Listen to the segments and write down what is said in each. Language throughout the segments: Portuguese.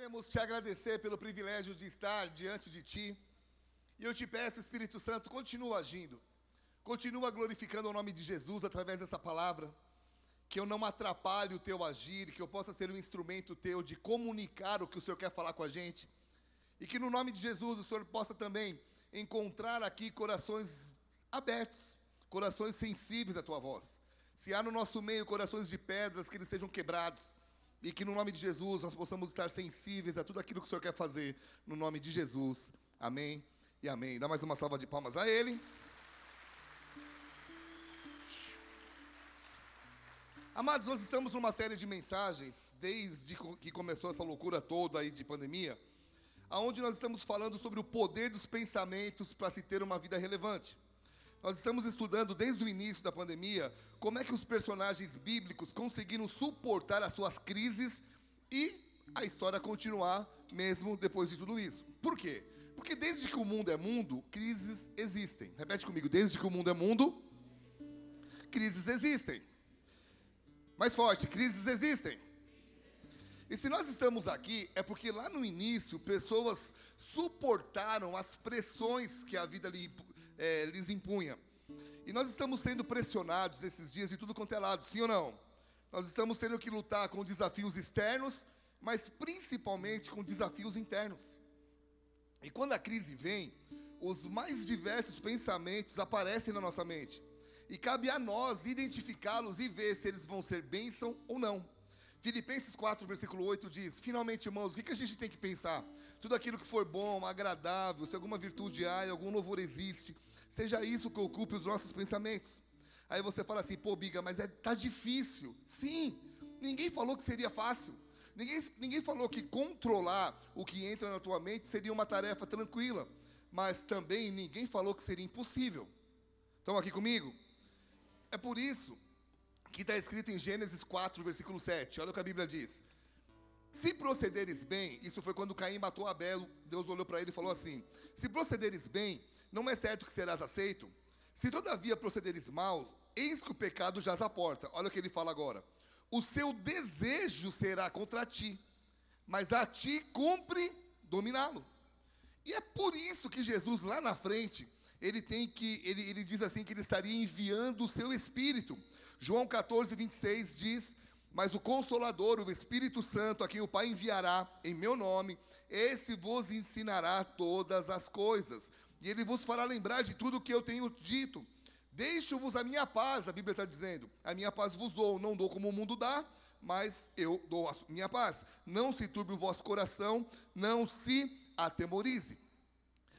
queremos te agradecer pelo privilégio de estar diante de Ti. E eu te peço, Espírito Santo, continua agindo. Continua glorificando o nome de Jesus através dessa palavra. Que eu não atrapalhe o Teu agir, que eu possa ser um instrumento Teu de comunicar o que o Senhor quer falar com a gente. E que no nome de Jesus o Senhor possa também encontrar aqui corações abertos, corações sensíveis à Tua voz. Se há no nosso meio corações de pedras, que eles sejam quebrados e que no nome de Jesus nós possamos estar sensíveis a tudo aquilo que o Senhor quer fazer, no nome de Jesus. Amém e amém. Dá mais uma salva de palmas a Ele. Amados, nós estamos numa série de mensagens, desde que começou essa loucura toda aí de pandemia, aonde nós estamos falando sobre o poder dos pensamentos para se ter uma vida relevante. Nós estamos estudando desde o início da pandemia como é que os personagens bíblicos conseguiram suportar as suas crises e a história continuar mesmo depois de tudo isso. Por quê? Porque desde que o mundo é mundo, crises existem. Repete comigo, desde que o mundo é mundo, crises existem. Mais forte, crises existem. E se nós estamos aqui, é porque lá no início pessoas suportaram as pressões que a vida lhe é, lhes impunha. E nós estamos sendo pressionados esses dias de tudo quanto é lado, sim ou não? Nós estamos tendo que lutar com desafios externos, mas principalmente com desafios internos. E quando a crise vem, os mais diversos pensamentos aparecem na nossa mente. E cabe a nós identificá-los e ver se eles vão ser bênção ou não. Filipenses 4, versículo 8 diz: Finalmente, irmãos, o que a gente tem que pensar? Tudo aquilo que for bom, agradável, se alguma virtude há e algum louvor existe, seja isso que ocupe os nossos pensamentos. Aí você fala assim, pô, Biga, mas é, tá difícil. Sim, ninguém falou que seria fácil. Ninguém, ninguém falou que controlar o que entra na tua mente seria uma tarefa tranquila. Mas também ninguém falou que seria impossível. Estão aqui comigo? É por isso que está escrito em Gênesis 4, versículo 7. Olha o que a Bíblia diz. Se procederes bem, isso foi quando Caim matou Abel, Deus olhou para ele e falou assim: Se procederes bem, não é certo que serás aceito? Se todavia procederes mal, eis que o pecado jaz à porta. Olha o que ele fala agora. O seu desejo será contra ti, mas a ti cumpre dominá-lo. E é por isso que Jesus, lá na frente, ele tem que, ele, ele diz assim que ele estaria enviando o seu Espírito. João 14, 26 diz mas o Consolador, o Espírito Santo, a quem o Pai enviará em meu nome, esse vos ensinará todas as coisas. E ele vos fará lembrar de tudo o que eu tenho dito. Deixo-vos a minha paz, a Bíblia está dizendo. A minha paz vos dou, não dou como o mundo dá, mas eu dou a minha paz. Não se turbe o vosso coração, não se atemorize.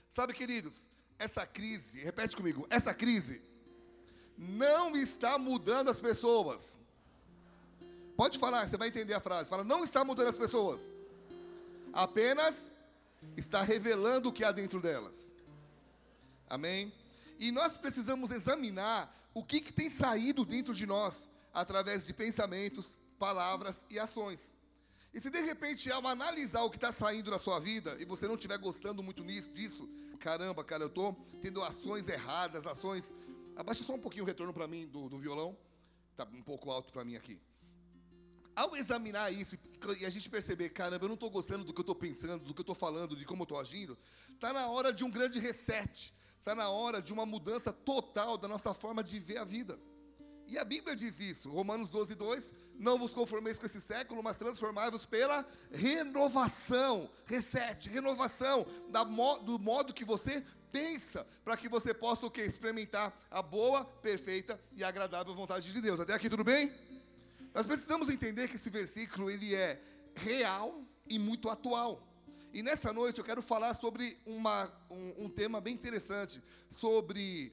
Sabe, queridos, essa crise, repete comigo, essa crise não está mudando as pessoas. Pode falar, você vai entender a frase. Fala, não está mudando as pessoas. Apenas está revelando o que há dentro delas. Amém? E nós precisamos examinar o que, que tem saído dentro de nós através de pensamentos, palavras e ações. E se de repente ao analisar o que está saindo na sua vida e você não estiver gostando muito nisso, disso, caramba, cara, eu estou tendo ações erradas, ações. Abaixa só um pouquinho o retorno para mim do, do violão. Está um pouco alto para mim aqui ao examinar isso e a gente perceber, caramba, eu não estou gostando do que eu estou pensando, do que eu estou falando, de como eu estou agindo, está na hora de um grande reset, está na hora de uma mudança total da nossa forma de ver a vida. E a Bíblia diz isso, Romanos 12, 2: Não vos conformeis com esse século, mas transformai-vos pela renovação, reset, renovação do modo que você pensa, para que você possa o que? Experimentar a boa, perfeita e agradável vontade de Deus. Até aqui tudo bem? Nós precisamos entender que esse versículo ele é real e muito atual. E nessa noite eu quero falar sobre uma, um, um tema bem interessante, sobre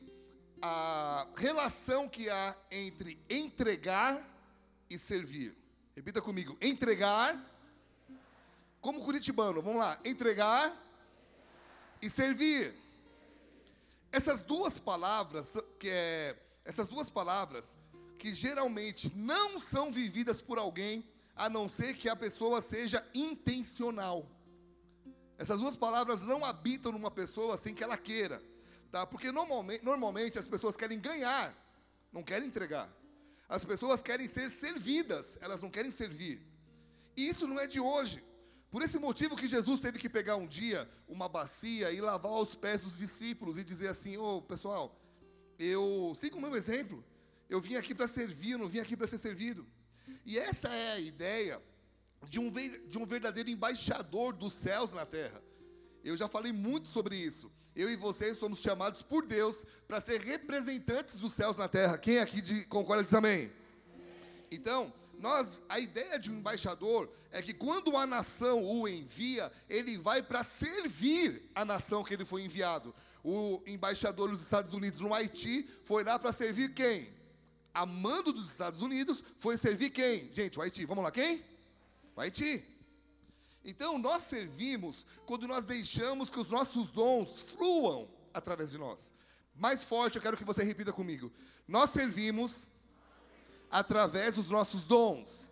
a relação que há entre entregar e servir. Repita comigo: entregar, como curitibano, vamos lá, entregar e servir. Essas duas palavras, que é, essas duas palavras que geralmente não são vividas por alguém, a não ser que a pessoa seja intencional. Essas duas palavras não habitam numa pessoa sem que ela queira, tá? Porque normalmente, normalmente as pessoas querem ganhar, não querem entregar. As pessoas querem ser servidas, elas não querem servir. E isso não é de hoje. Por esse motivo que Jesus teve que pegar um dia uma bacia e lavar os pés dos discípulos e dizer assim: Ô oh, pessoal, eu siga o meu exemplo. Eu vim aqui para servir, eu não vim aqui para ser servido. E essa é a ideia de um, de um verdadeiro embaixador dos céus na terra. Eu já falei muito sobre isso. Eu e vocês somos chamados por Deus para ser representantes dos céus na terra. Quem aqui de, concorda diz amém? Então, nós, a ideia de um embaixador é que quando a nação o envia, ele vai para servir a nação que ele foi enviado. O embaixador dos Estados Unidos no Haiti foi lá para servir quem? A mando dos Estados Unidos foi servir quem? Gente, o Haiti. Vamos lá, quem? O Haiti. Então, nós servimos quando nós deixamos que os nossos dons fluam através de nós. Mais forte, eu quero que você repita comigo. Nós servimos através dos nossos dons.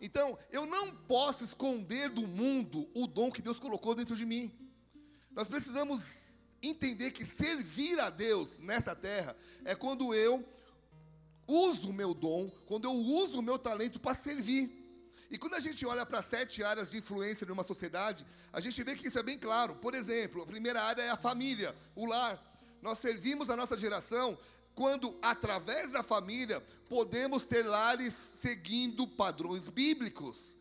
Então, eu não posso esconder do mundo o dom que Deus colocou dentro de mim. Nós precisamos entender que servir a Deus nessa terra é quando eu uso o meu dom, quando eu uso o meu talento para servir. E quando a gente olha para sete áreas de influência numa sociedade, a gente vê que isso é bem claro. Por exemplo, a primeira área é a família, o lar. Nós servimos a nossa geração quando, através da família, podemos ter lares seguindo padrões bíblicos.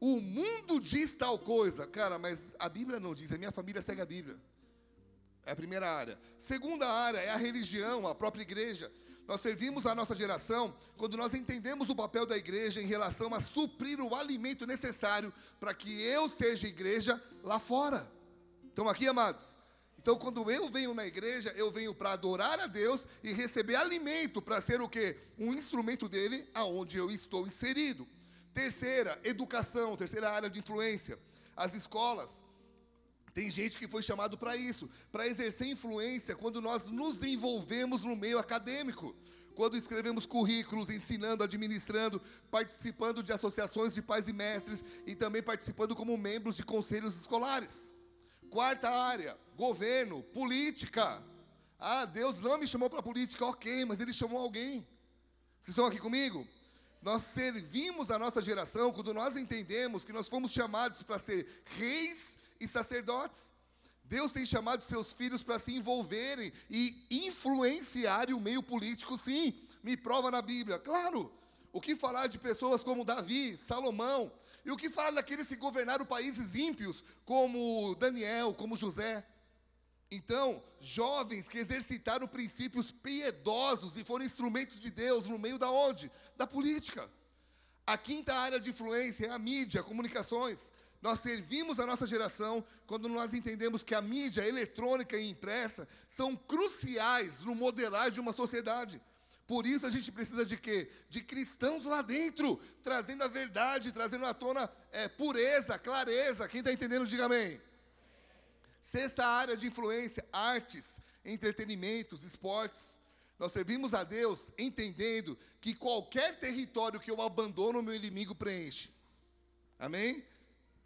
O mundo diz tal coisa, cara, mas a Bíblia não diz, a minha família segue a Bíblia. É a primeira área. Segunda área é a religião, a própria igreja. Nós servimos a nossa geração quando nós entendemos o papel da igreja em relação a suprir o alimento necessário para que eu seja igreja lá fora. Estão aqui, amados? Então, quando eu venho na igreja, eu venho para adorar a Deus e receber alimento para ser o quê? Um instrumento dele aonde eu estou inserido. Terceira, educação, terceira área de influência. As escolas. Tem gente que foi chamado para isso, para exercer influência quando nós nos envolvemos no meio acadêmico. Quando escrevemos currículos, ensinando, administrando, participando de associações de pais e mestres e também participando como membros de conselhos escolares. Quarta área, governo, política. Ah, Deus não me chamou para política, ok, mas Ele chamou alguém. Vocês estão aqui comigo? Nós servimos a nossa geração quando nós entendemos que nós fomos chamados para ser reis e sacerdotes. Deus tem chamado seus filhos para se envolverem e influenciarem o meio político, sim. Me prova na Bíblia. Claro. O que falar de pessoas como Davi, Salomão, e o que fala daqueles que governaram países ímpios, como Daniel, como José? Então, jovens que exercitaram princípios piedosos e foram instrumentos de Deus no meio da onde? Da política. A quinta área de influência é a mídia, comunicações. Nós servimos a nossa geração quando nós entendemos que a mídia eletrônica e impressa são cruciais no modelar de uma sociedade. Por isso a gente precisa de quê? De cristãos lá dentro, trazendo a verdade, trazendo à tona é, pureza, clareza. Quem está entendendo, diga amém. Sexta área de influência: artes, entretenimentos, esportes. Nós servimos a Deus entendendo que qualquer território que eu abandono, meu inimigo preenche. Amém?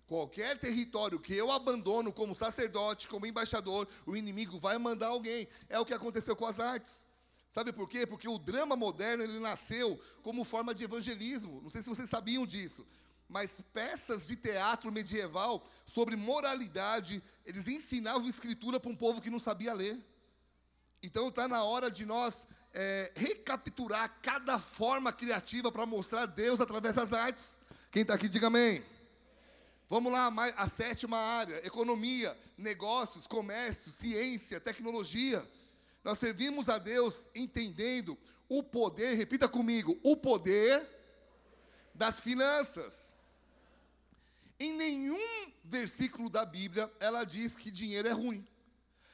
Qualquer território que eu abandono como sacerdote, como embaixador, o inimigo vai mandar alguém. É o que aconteceu com as artes. Sabe por quê? Porque o drama moderno ele nasceu como forma de evangelismo. Não sei se vocês sabiam disso, mas peças de teatro medieval sobre moralidade, eles ensinavam escritura para um povo que não sabia ler. Então está na hora de nós é, recapturar cada forma criativa para mostrar Deus através das artes. Quem está aqui, diga amém. Vamos lá, a sétima área: economia, negócios, comércio, ciência, tecnologia. Nós servimos a Deus entendendo o poder, repita comigo, o poder das finanças. Em nenhum versículo da Bíblia ela diz que dinheiro é ruim.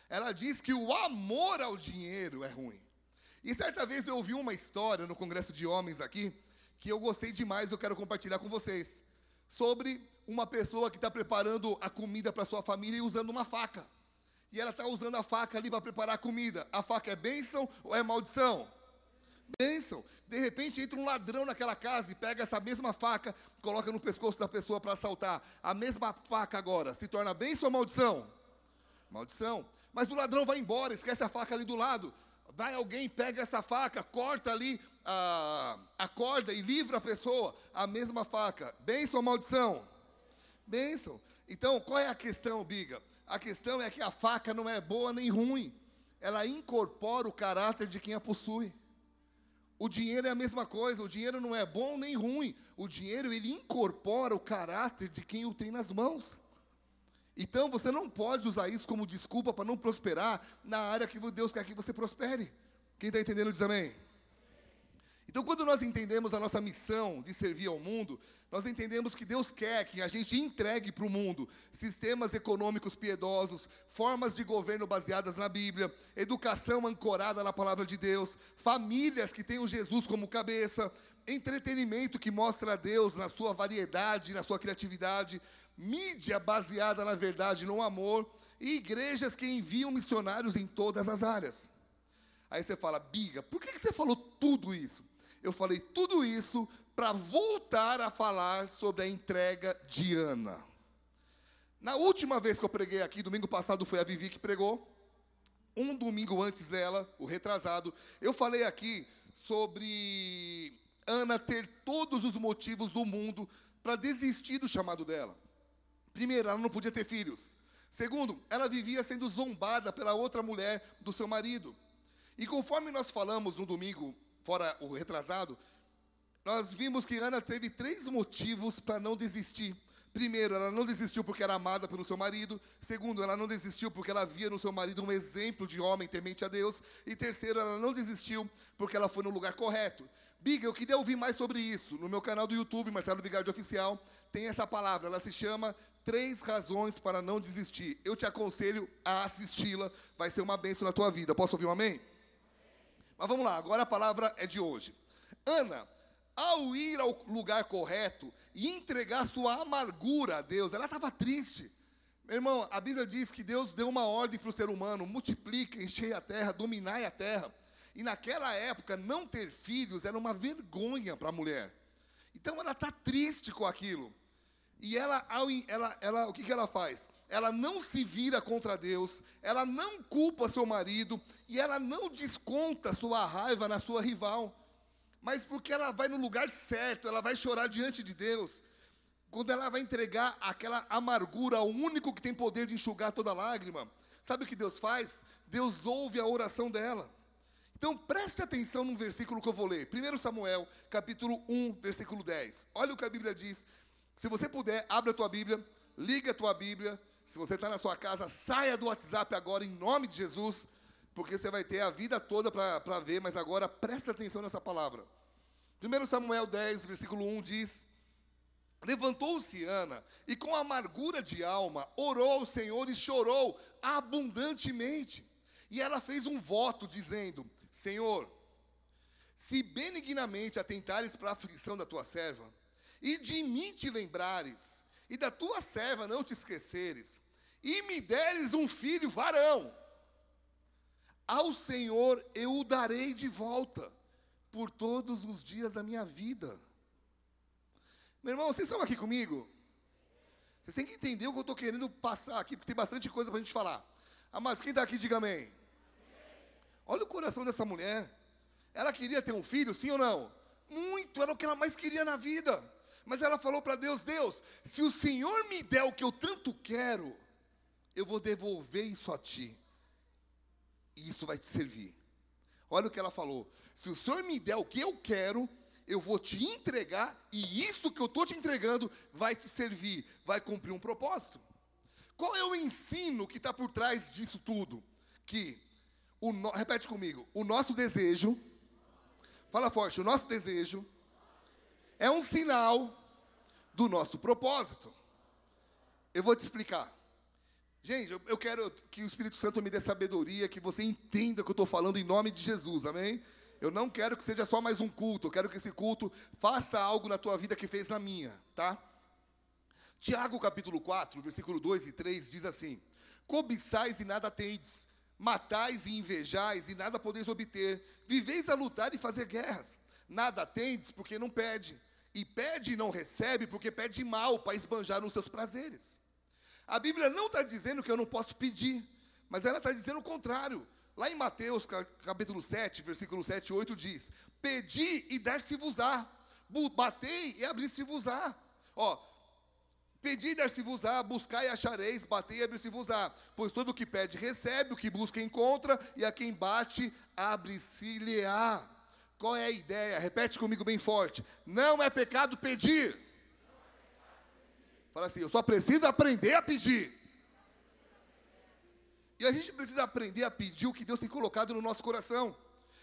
Ela diz que o amor ao dinheiro é ruim. E certa vez eu ouvi uma história no congresso de homens aqui que eu gostei demais, eu quero compartilhar com vocês, sobre uma pessoa que está preparando a comida para sua família e usando uma faca e ela está usando a faca ali para preparar a comida. A faca é bênção ou é maldição? Bênção. De repente entra um ladrão naquela casa e pega essa mesma faca, coloca no pescoço da pessoa para assaltar. A mesma faca agora se torna bênção ou maldição? Maldição. Mas o ladrão vai embora, esquece a faca ali do lado. Vai alguém, pega essa faca, corta ali a, a corda e livra a pessoa. A mesma faca. Bênção ou maldição? Bênção. Então, qual é a questão, Biga? A questão é que a faca não é boa nem ruim. Ela incorpora o caráter de quem a possui. O dinheiro é a mesma coisa, o dinheiro não é bom nem ruim. O dinheiro ele incorpora o caráter de quem o tem nas mãos. Então você não pode usar isso como desculpa para não prosperar na área que Deus quer que você prospere. Quem está entendendo diz amém. Então, quando nós entendemos a nossa missão de servir ao mundo, nós entendemos que Deus quer que a gente entregue para o mundo sistemas econômicos piedosos, formas de governo baseadas na Bíblia, educação ancorada na palavra de Deus, famílias que tenham Jesus como cabeça, entretenimento que mostra a Deus na sua variedade, na sua criatividade, mídia baseada na verdade, no amor, e igrejas que enviam missionários em todas as áreas. Aí você fala, Biga, por que você falou tudo isso? Eu falei tudo isso para voltar a falar sobre a entrega de Ana. Na última vez que eu preguei aqui, domingo passado foi a Vivi que pregou. Um domingo antes dela, o retrasado, eu falei aqui sobre Ana ter todos os motivos do mundo para desistir do chamado dela. Primeiro, ela não podia ter filhos. Segundo, ela vivia sendo zombada pela outra mulher do seu marido. E conforme nós falamos no domingo, fora o retrasado, nós vimos que Ana teve três motivos para não desistir. Primeiro, ela não desistiu porque era amada pelo seu marido. Segundo, ela não desistiu porque ela via no seu marido um exemplo de homem temente a Deus. E terceiro, ela não desistiu porque ela foi no lugar correto. Biga, eu queria ouvir mais sobre isso. No meu canal do YouTube, Marcelo Bigardi Oficial, tem essa palavra. Ela se chama Três Razões para Não Desistir. Eu te aconselho a assisti-la. Vai ser uma bênção na tua vida. Posso ouvir um amém? Mas vamos lá, agora a palavra é de hoje. Ana ao ir ao lugar correto e entregar sua amargura a Deus, ela estava triste. Meu irmão, a Bíblia diz que Deus deu uma ordem para o ser humano: multiplique, enchei a terra, dominai a terra. E naquela época, não ter filhos era uma vergonha para a mulher. Então ela está triste com aquilo. E ela, ela, ela, o que, que ela faz? Ela não se vira contra Deus, ela não culpa seu marido, e ela não desconta sua raiva na sua rival mas porque ela vai no lugar certo, ela vai chorar diante de Deus. Quando ela vai entregar aquela amargura ao único que tem poder de enxugar toda lágrima, sabe o que Deus faz? Deus ouve a oração dela. Então preste atenção no versículo que eu vou ler. 1 Samuel, capítulo 1, versículo 10. Olha o que a Bíblia diz. Se você puder, abre a tua Bíblia, liga a tua Bíblia. Se você está na sua casa, saia do WhatsApp agora, em nome de Jesus porque você vai ter a vida toda para ver, mas agora presta atenção nessa palavra. 1 Samuel 10, versículo 1 diz: Levantou-se Ana e com amargura de alma orou ao Senhor e chorou abundantemente. E ela fez um voto dizendo: Senhor, se benignamente atentares para a aflição da tua serva, e de mim te lembrares, e da tua serva não te esqueceres, e me deres um filho varão, ao Senhor eu o darei de volta por todos os dias da minha vida. Meu irmão, vocês estão aqui comigo? Vocês têm que entender o que eu estou querendo passar aqui, porque tem bastante coisa para a gente falar. Ah, mas quem está aqui, diga amém. Olha o coração dessa mulher. Ela queria ter um filho, sim ou não? Muito, era o que ela mais queria na vida. Mas ela falou para Deus: Deus, se o Senhor me der o que eu tanto quero, eu vou devolver isso a Ti e isso vai te servir. Olha o que ela falou: se o Senhor me der o que eu quero, eu vou te entregar, e isso que eu estou te entregando vai te servir, vai cumprir um propósito. Qual é o ensino que está por trás disso tudo? Que, o no, repete comigo, o nosso desejo, fala forte, o nosso desejo é um sinal do nosso propósito. Eu vou te explicar. Gente, eu quero que o Espírito Santo me dê sabedoria, que você entenda o que eu estou falando em nome de Jesus, amém? Eu não quero que seja só mais um culto, eu quero que esse culto faça algo na tua vida que fez na minha, tá? Tiago capítulo 4, versículo 2 e 3 diz assim: Cobiçais e nada tendes, matais e invejais e nada podeis obter, viveis a lutar e fazer guerras, nada tendes porque não pede, e pede e não recebe porque pede mal para esbanjar nos seus prazeres. A Bíblia não está dizendo que eu não posso pedir, mas ela está dizendo o contrário. Lá em Mateus, capítulo 7, versículo 7 e 8 diz: Pedi e dar-se-vos-á, batei e abrir-se-vos-á. Ó, Pedi dar-se-vos-á, buscai e achareis, batei e abrir-se-vos-á. Pois todo o que pede recebe, o que busca encontra, e a quem bate, abre-se-lhe-á. Qual é a ideia? Repete comigo bem forte. Não é pecado pedir. Fala assim, eu só preciso aprender a pedir. E a gente precisa aprender a pedir o que Deus tem colocado no nosso coração.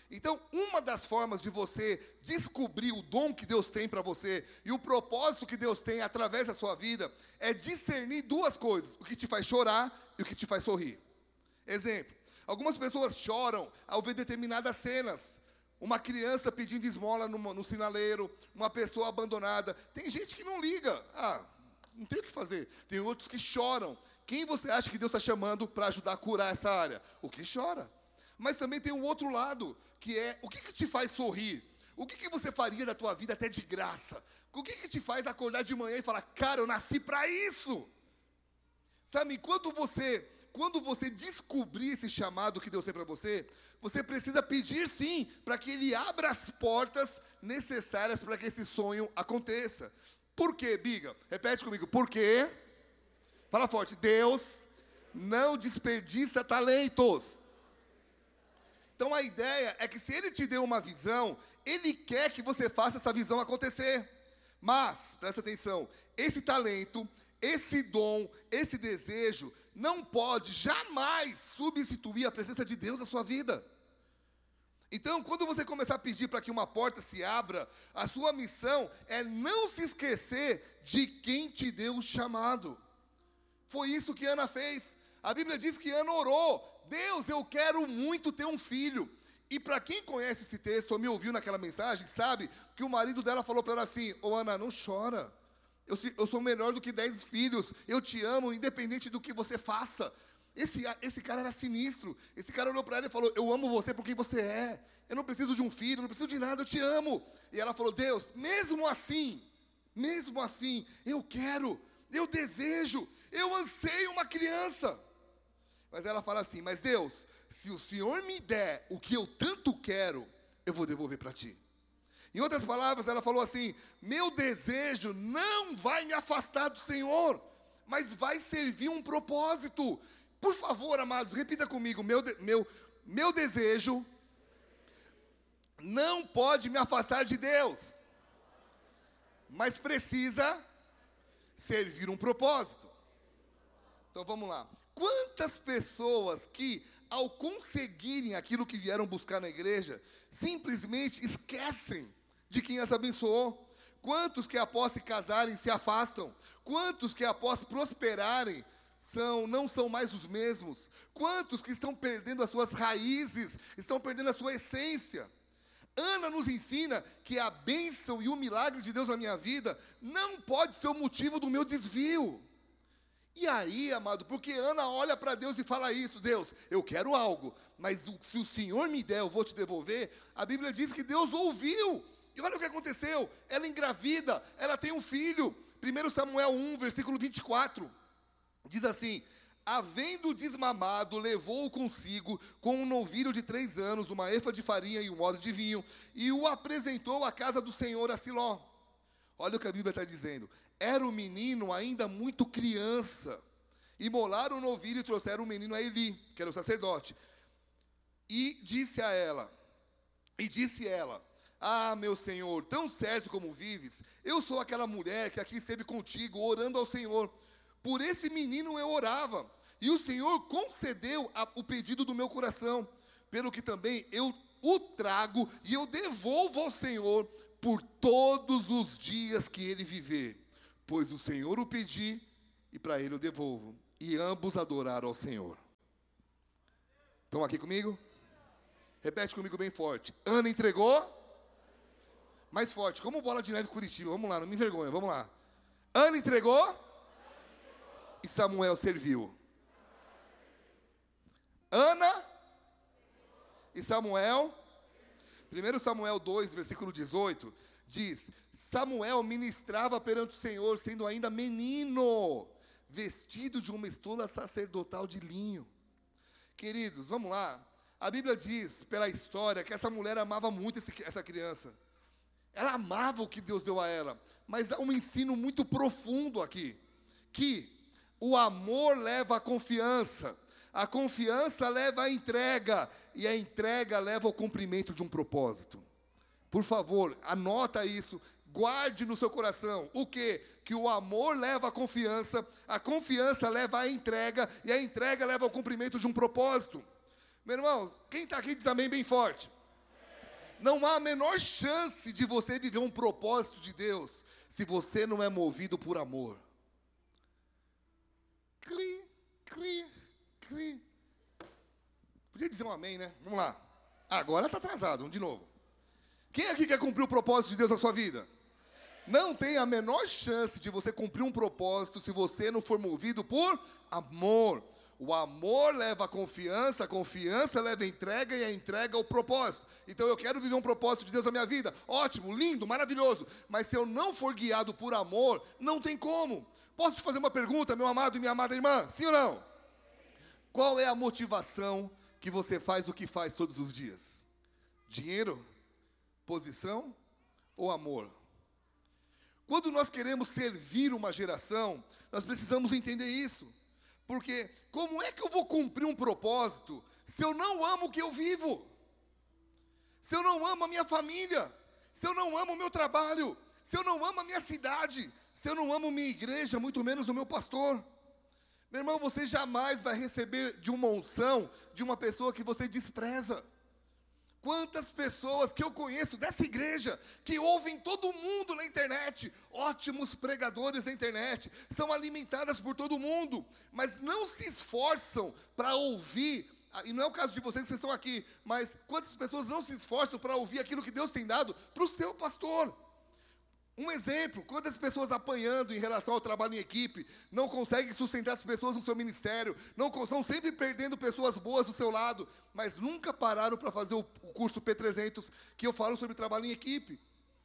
Então, uma das formas de você descobrir o dom que Deus tem para você e o propósito que Deus tem através da sua vida é discernir duas coisas: o que te faz chorar e o que te faz sorrir. Exemplo: algumas pessoas choram ao ver determinadas cenas. Uma criança pedindo esmola no, no sinaleiro, uma pessoa abandonada. Tem gente que não liga. Ah, não tem o que fazer. Tem outros que choram. Quem você acha que Deus está chamando para ajudar a curar essa área? O que chora. Mas também tem um outro lado, que é o que, que te faz sorrir? O que, que você faria da tua vida até de graça? O que, que te faz acordar de manhã e falar, cara, eu nasci para isso? Sabe, enquanto você, quando você descobrir esse chamado que Deus tem para você, você precisa pedir sim, para que Ele abra as portas necessárias para que esse sonho aconteça. Por quê, Biga? Repete comigo, por quê? Fala forte, Deus não desperdiça talentos. Então a ideia é que se ele te deu uma visão, ele quer que você faça essa visão acontecer. Mas, presta atenção, esse talento, esse dom, esse desejo, não pode jamais substituir a presença de Deus na sua vida. Então, quando você começar a pedir para que uma porta se abra, a sua missão é não se esquecer de quem te deu o chamado. Foi isso que Ana fez. A Bíblia diz que Ana orou, Deus, eu quero muito ter um filho. E para quem conhece esse texto, ou me ouviu naquela mensagem, sabe que o marido dela falou para ela assim: Ô Ana, não chora. Eu, eu sou melhor do que dez filhos. Eu te amo, independente do que você faça. Esse, esse cara era sinistro. Esse cara olhou para ela e falou: Eu amo você por quem você é. Eu não preciso de um filho, não preciso de nada, eu te amo. E ela falou: Deus, mesmo assim, mesmo assim, eu quero, eu desejo, eu anseio uma criança. Mas ela fala assim: Mas Deus, se o Senhor me der o que eu tanto quero, eu vou devolver para ti. Em outras palavras, ela falou assim: Meu desejo não vai me afastar do Senhor, mas vai servir um propósito. Por favor, amados, repita comigo: Meu, de, meu, meu desejo não pode me afastar de Deus, mas precisa servir um propósito. Então vamos lá. Quantas pessoas que, ao conseguirem aquilo que vieram buscar na igreja, simplesmente esquecem de quem as abençoou? Quantos que após se casarem se afastam? Quantos que após prosperarem são não são mais os mesmos? Quantos que estão perdendo as suas raízes, estão perdendo a sua essência? Ana nos ensina que a bênção e o milagre de Deus na minha vida não pode ser o motivo do meu desvio. E aí, amado, porque Ana olha para Deus e fala isso: Deus, eu quero algo, mas se o Senhor me der, eu vou te devolver. A Bíblia diz que Deus ouviu. E olha o que aconteceu: ela engravida, ela tem um filho. 1 Samuel 1, versículo 24, diz assim: Havendo desmamado, levou-o consigo com um novilho de três anos, uma efa de farinha e um odre de vinho, e o apresentou à casa do Senhor a Siló. Olha o que a Bíblia está dizendo. Era o menino ainda muito criança. Imolaram o novilho e trouxeram o menino a Eli, que era o sacerdote. E disse a ela, e disse ela, ah, meu Senhor, tão certo como vives, eu sou aquela mulher que aqui esteve contigo, orando ao Senhor. Por esse menino eu orava, e o Senhor concedeu a, o pedido do meu coração, pelo que também eu o trago e eu devolvo ao Senhor por todos os dias que ele viver pois o Senhor o pedi e para ele o devolvo. E ambos adoraram ao Senhor. Estão aqui comigo? Repete comigo bem forte. Ana entregou. Mais forte, como bola de neve Curitiba. Vamos lá, não me envergonha, vamos lá. Ana entregou. E Samuel serviu. Ana e Samuel. 1 Samuel 2, versículo 18 diz: Samuel ministrava perante o Senhor, sendo ainda menino, vestido de uma estola sacerdotal de linho. Queridos, vamos lá. A Bíblia diz, pela história, que essa mulher amava muito esse, essa criança. Ela amava o que Deus deu a ela. Mas há um ensino muito profundo aqui. que o amor leva à confiança, a confiança leva à entrega, e a entrega leva ao cumprimento de um propósito. Por favor, anota isso, guarde no seu coração. O que? Que o amor leva à confiança, a confiança leva à entrega, e a entrega leva ao cumprimento de um propósito. Meu irmão, quem está aqui diz amém bem forte. Não há a menor chance de você viver um propósito de Deus se você não é movido por amor. Cri, cri, cri. Podia dizer um amém, né? Vamos lá. Agora está atrasado, vamos de novo. Quem aqui quer cumprir o propósito de Deus na sua vida? Não tem a menor chance de você cumprir um propósito se você não for movido por amor. O amor leva a confiança, a confiança leva a entrega e a entrega ao propósito. Então eu quero viver um propósito de Deus na minha vida. Ótimo, lindo, maravilhoso. Mas se eu não for guiado por amor, não tem como. Posso te fazer uma pergunta, meu amado e minha amada irmã? Sim ou não? Qual é a motivação que você faz o que faz todos os dias? Dinheiro? Posição ou amor? Quando nós queremos servir uma geração, nós precisamos entender isso. Porque como é que eu vou cumprir um propósito se eu não amo o que eu vivo? Se eu não amo a minha família? Se eu não amo o meu trabalho? Se eu não amo a minha cidade? Se eu não amo minha igreja, muito menos o meu pastor? Meu irmão, você jamais vai receber de uma unção de uma pessoa que você despreza. Quantas pessoas que eu conheço dessa igreja, que ouvem todo mundo na internet, ótimos pregadores na internet, são alimentadas por todo mundo, mas não se esforçam para ouvir, ah, e não é o caso de vocês vocês estão aqui, mas quantas pessoas não se esforçam para ouvir aquilo que Deus tem dado para o seu pastor? Um exemplo, quantas pessoas apanhando em relação ao trabalho em equipe, não conseguem sustentar as pessoas no seu ministério, não estão sempre perdendo pessoas boas do seu lado, mas nunca pararam para fazer o, curso P300 que eu falo sobre trabalho em equipe.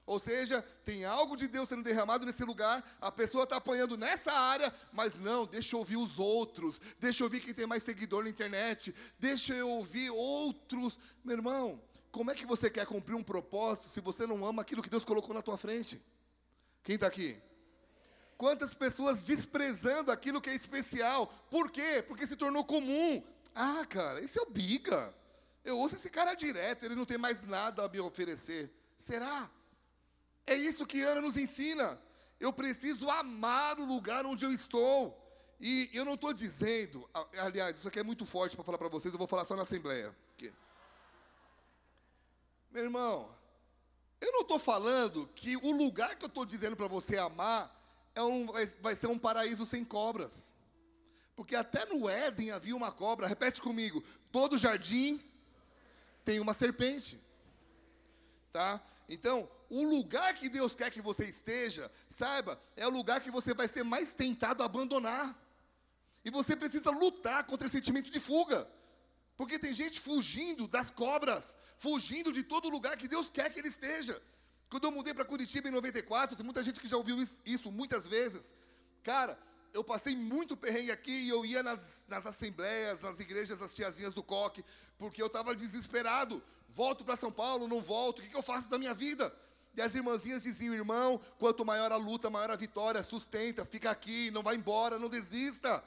Ou seja, tem algo de Deus sendo derramado nesse lugar, a pessoa está apanhando nessa área, mas não, deixa eu ouvir os outros, deixa eu ouvir quem tem mais seguidor na internet, deixa eu ouvir outros. Meu irmão, como é que você quer cumprir um propósito se você não ama aquilo que Deus colocou na tua frente? Quem está aqui? Quantas pessoas desprezando aquilo que é especial. Por quê? Porque se tornou comum. Ah, cara, esse é o Biga. Eu ouço esse cara direto, ele não tem mais nada a me oferecer. Será? É isso que Ana nos ensina. Eu preciso amar o lugar onde eu estou. E eu não estou dizendo, aliás, isso aqui é muito forte para falar para vocês, eu vou falar só na Assembleia. Meu irmão, eu não estou falando que o lugar que eu estou dizendo para você amar é um, vai, vai ser um paraíso sem cobras. Porque até no Éden havia uma cobra. Repete comigo: todo jardim tem uma serpente. Tá? Então, o lugar que Deus quer que você esteja, saiba, é o lugar que você vai ser mais tentado a abandonar. E você precisa lutar contra esse sentimento de fuga. Porque tem gente fugindo das cobras, fugindo de todo lugar que Deus quer que ele esteja. Quando eu mudei para Curitiba em 94, tem muita gente que já ouviu isso muitas vezes. Cara, eu passei muito perrengue aqui e eu ia nas, nas assembleias, nas igrejas das tiazinhas do coque, porque eu estava desesperado. Volto para São Paulo, não volto, o que, que eu faço da minha vida? E as irmãzinhas diziam, irmão, quanto maior a luta, maior a vitória, sustenta, fica aqui, não vai embora, não desista.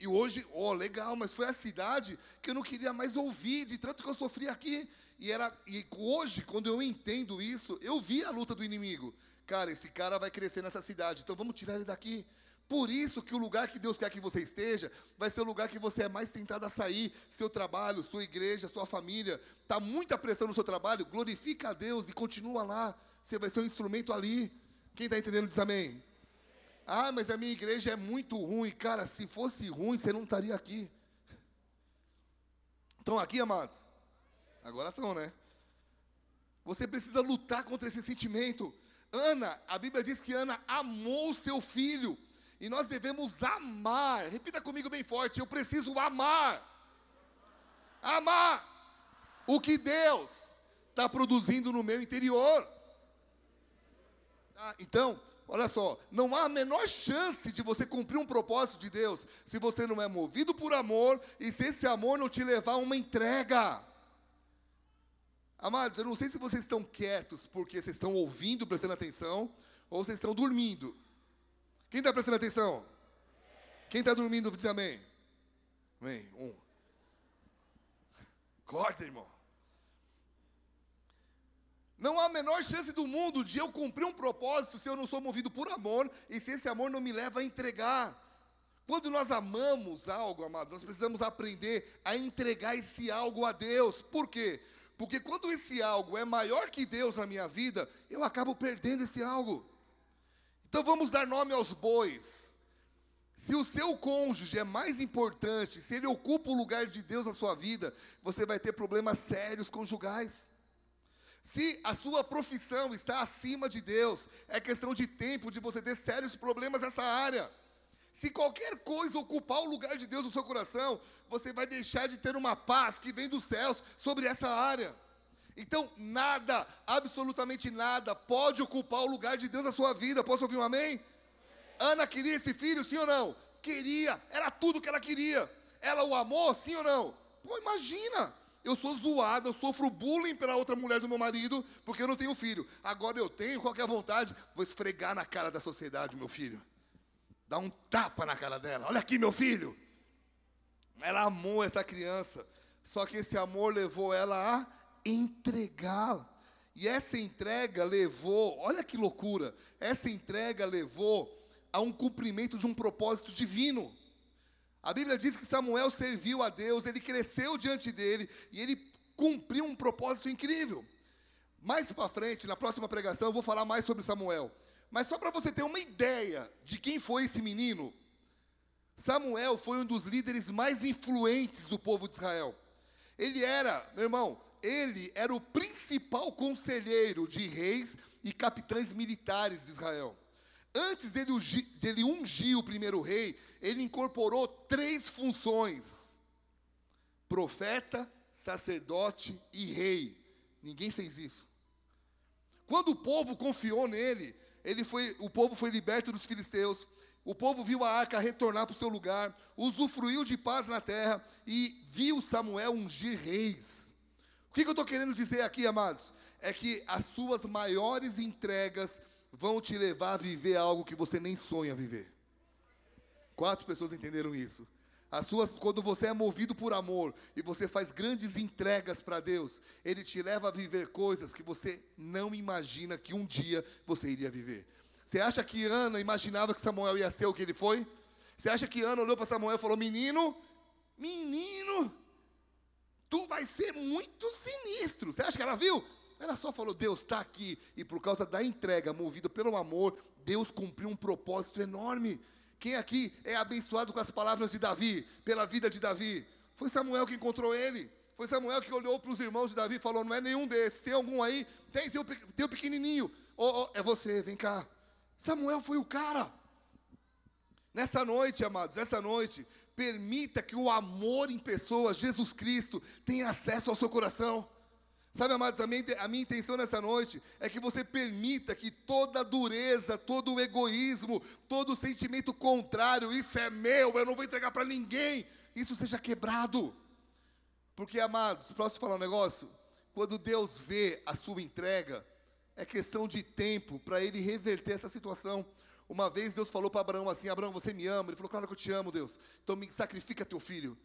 E hoje, oh, legal, mas foi a cidade que eu não queria mais ouvir, de tanto que eu sofri aqui. E, era, e hoje, quando eu entendo isso, eu vi a luta do inimigo. Cara, esse cara vai crescer nessa cidade, então vamos tirar ele daqui. Por isso que o lugar que Deus quer que você esteja, vai ser o lugar que você é mais tentado a sair. Seu trabalho, sua igreja, sua família. Está muita pressão no seu trabalho, glorifica a Deus e continua lá. Você vai ser um instrumento ali. Quem está entendendo diz amém. Ah, mas a minha igreja é muito ruim. Cara, se fosse ruim, você não estaria aqui. Estão aqui, amados? Agora estão, né? Você precisa lutar contra esse sentimento. Ana, a Bíblia diz que Ana amou seu filho. E nós devemos amar. Repita comigo bem forte. Eu preciso amar. Amar o que Deus está produzindo no meu interior. Ah, então, Olha só, não há a menor chance de você cumprir um propósito de Deus se você não é movido por amor e se esse amor não te levar a uma entrega. Amados, eu não sei se vocês estão quietos porque vocês estão ouvindo, prestando atenção, ou vocês estão dormindo. Quem está prestando atenção? Quem está dormindo, diz amém. Amém. Um. Corta, irmão. Não há a menor chance do mundo de eu cumprir um propósito se eu não sou movido por amor e se esse amor não me leva a entregar. Quando nós amamos algo, amado, nós precisamos aprender a entregar esse algo a Deus. Por quê? Porque quando esse algo é maior que Deus na minha vida, eu acabo perdendo esse algo. Então vamos dar nome aos bois. Se o seu cônjuge é mais importante, se ele ocupa o lugar de Deus na sua vida, você vai ter problemas sérios conjugais. Se a sua profissão está acima de Deus, é questão de tempo de você ter sérios problemas nessa área. Se qualquer coisa ocupar o lugar de Deus no seu coração, você vai deixar de ter uma paz que vem dos céus sobre essa área. Então, nada, absolutamente nada, pode ocupar o lugar de Deus na sua vida. Posso ouvir um amém? Ana queria esse filho, sim ou não? Queria, era tudo que ela queria. Ela o amou, sim ou não? Pô, imagina, eu sou zoada, eu sofro bullying pela outra mulher do meu marido, porque eu não tenho filho. Agora eu tenho, qualquer vontade, vou esfregar na cara da sociedade meu filho. Dar um tapa na cara dela. Olha aqui, meu filho. Ela amou essa criança. Só que esse amor levou ela a entregá-la. E essa entrega levou, olha que loucura, essa entrega levou a um cumprimento de um propósito divino. A Bíblia diz que Samuel serviu a Deus, ele cresceu diante dele e ele cumpriu um propósito incrível. Mais para frente, na próxima pregação, eu vou falar mais sobre Samuel. Mas só para você ter uma ideia de quem foi esse menino, Samuel foi um dos líderes mais influentes do povo de Israel. Ele era, meu irmão, ele era o principal conselheiro de reis e capitães militares de Israel. Antes dele, dele ungir o primeiro rei, ele incorporou três funções: profeta, sacerdote e rei. Ninguém fez isso. Quando o povo confiou nele, ele foi, o povo foi liberto dos filisteus. O povo viu a arca retornar para o seu lugar, usufruiu de paz na terra e viu Samuel ungir reis. O que, que eu estou querendo dizer aqui, amados? É que as suas maiores entregas vão te levar a viver algo que você nem sonha viver. Quatro pessoas entenderam isso. As suas, quando você é movido por amor e você faz grandes entregas para Deus, Ele te leva a viver coisas que você não imagina que um dia você iria viver. Você acha que Ana imaginava que Samuel ia ser o que ele foi? Você acha que Ana olhou para Samuel e falou: Menino, menino, tu vai ser muito sinistro. Você acha que ela viu? Ela só falou: Deus está aqui. E por causa da entrega, movida pelo amor, Deus cumpriu um propósito enorme. Quem aqui é abençoado com as palavras de Davi, pela vida de Davi? Foi Samuel que encontrou ele. Foi Samuel que olhou para os irmãos de Davi e falou: Não é nenhum desses. Tem algum aí? Tem, tem o, tem o pequenininho. Oh, oh, é você, vem cá. Samuel foi o cara. Nessa noite, amados, essa noite, permita que o amor em pessoa, Jesus Cristo, tenha acesso ao seu coração. Sabe, amados, a minha, a minha intenção nessa noite é que você permita que toda dureza, todo o egoísmo, todo o sentimento contrário, isso é meu, eu não vou entregar para ninguém, isso seja quebrado. Porque, amados, posso falar um negócio? Quando Deus vê a sua entrega, é questão de tempo para ele reverter essa situação. Uma vez Deus falou para Abraão assim: Abraão, você me ama? Ele falou: Claro que eu te amo, Deus. Então me sacrifica teu filho.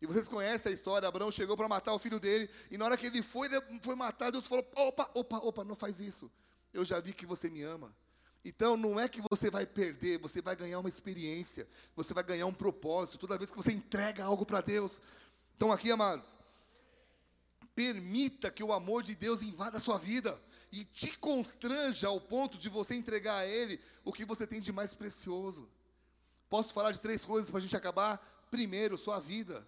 E vocês conhecem a história, Abraão chegou para matar o filho dele, e na hora que ele foi, ele foi matar, Deus falou: opa, opa, opa, não faz isso. Eu já vi que você me ama. Então não é que você vai perder, você vai ganhar uma experiência, você vai ganhar um propósito toda vez que você entrega algo para Deus. Então aqui, amados, permita que o amor de Deus invada a sua vida e te constranja ao ponto de você entregar a Ele o que você tem de mais precioso. Posso falar de três coisas para a gente acabar? Primeiro, sua vida.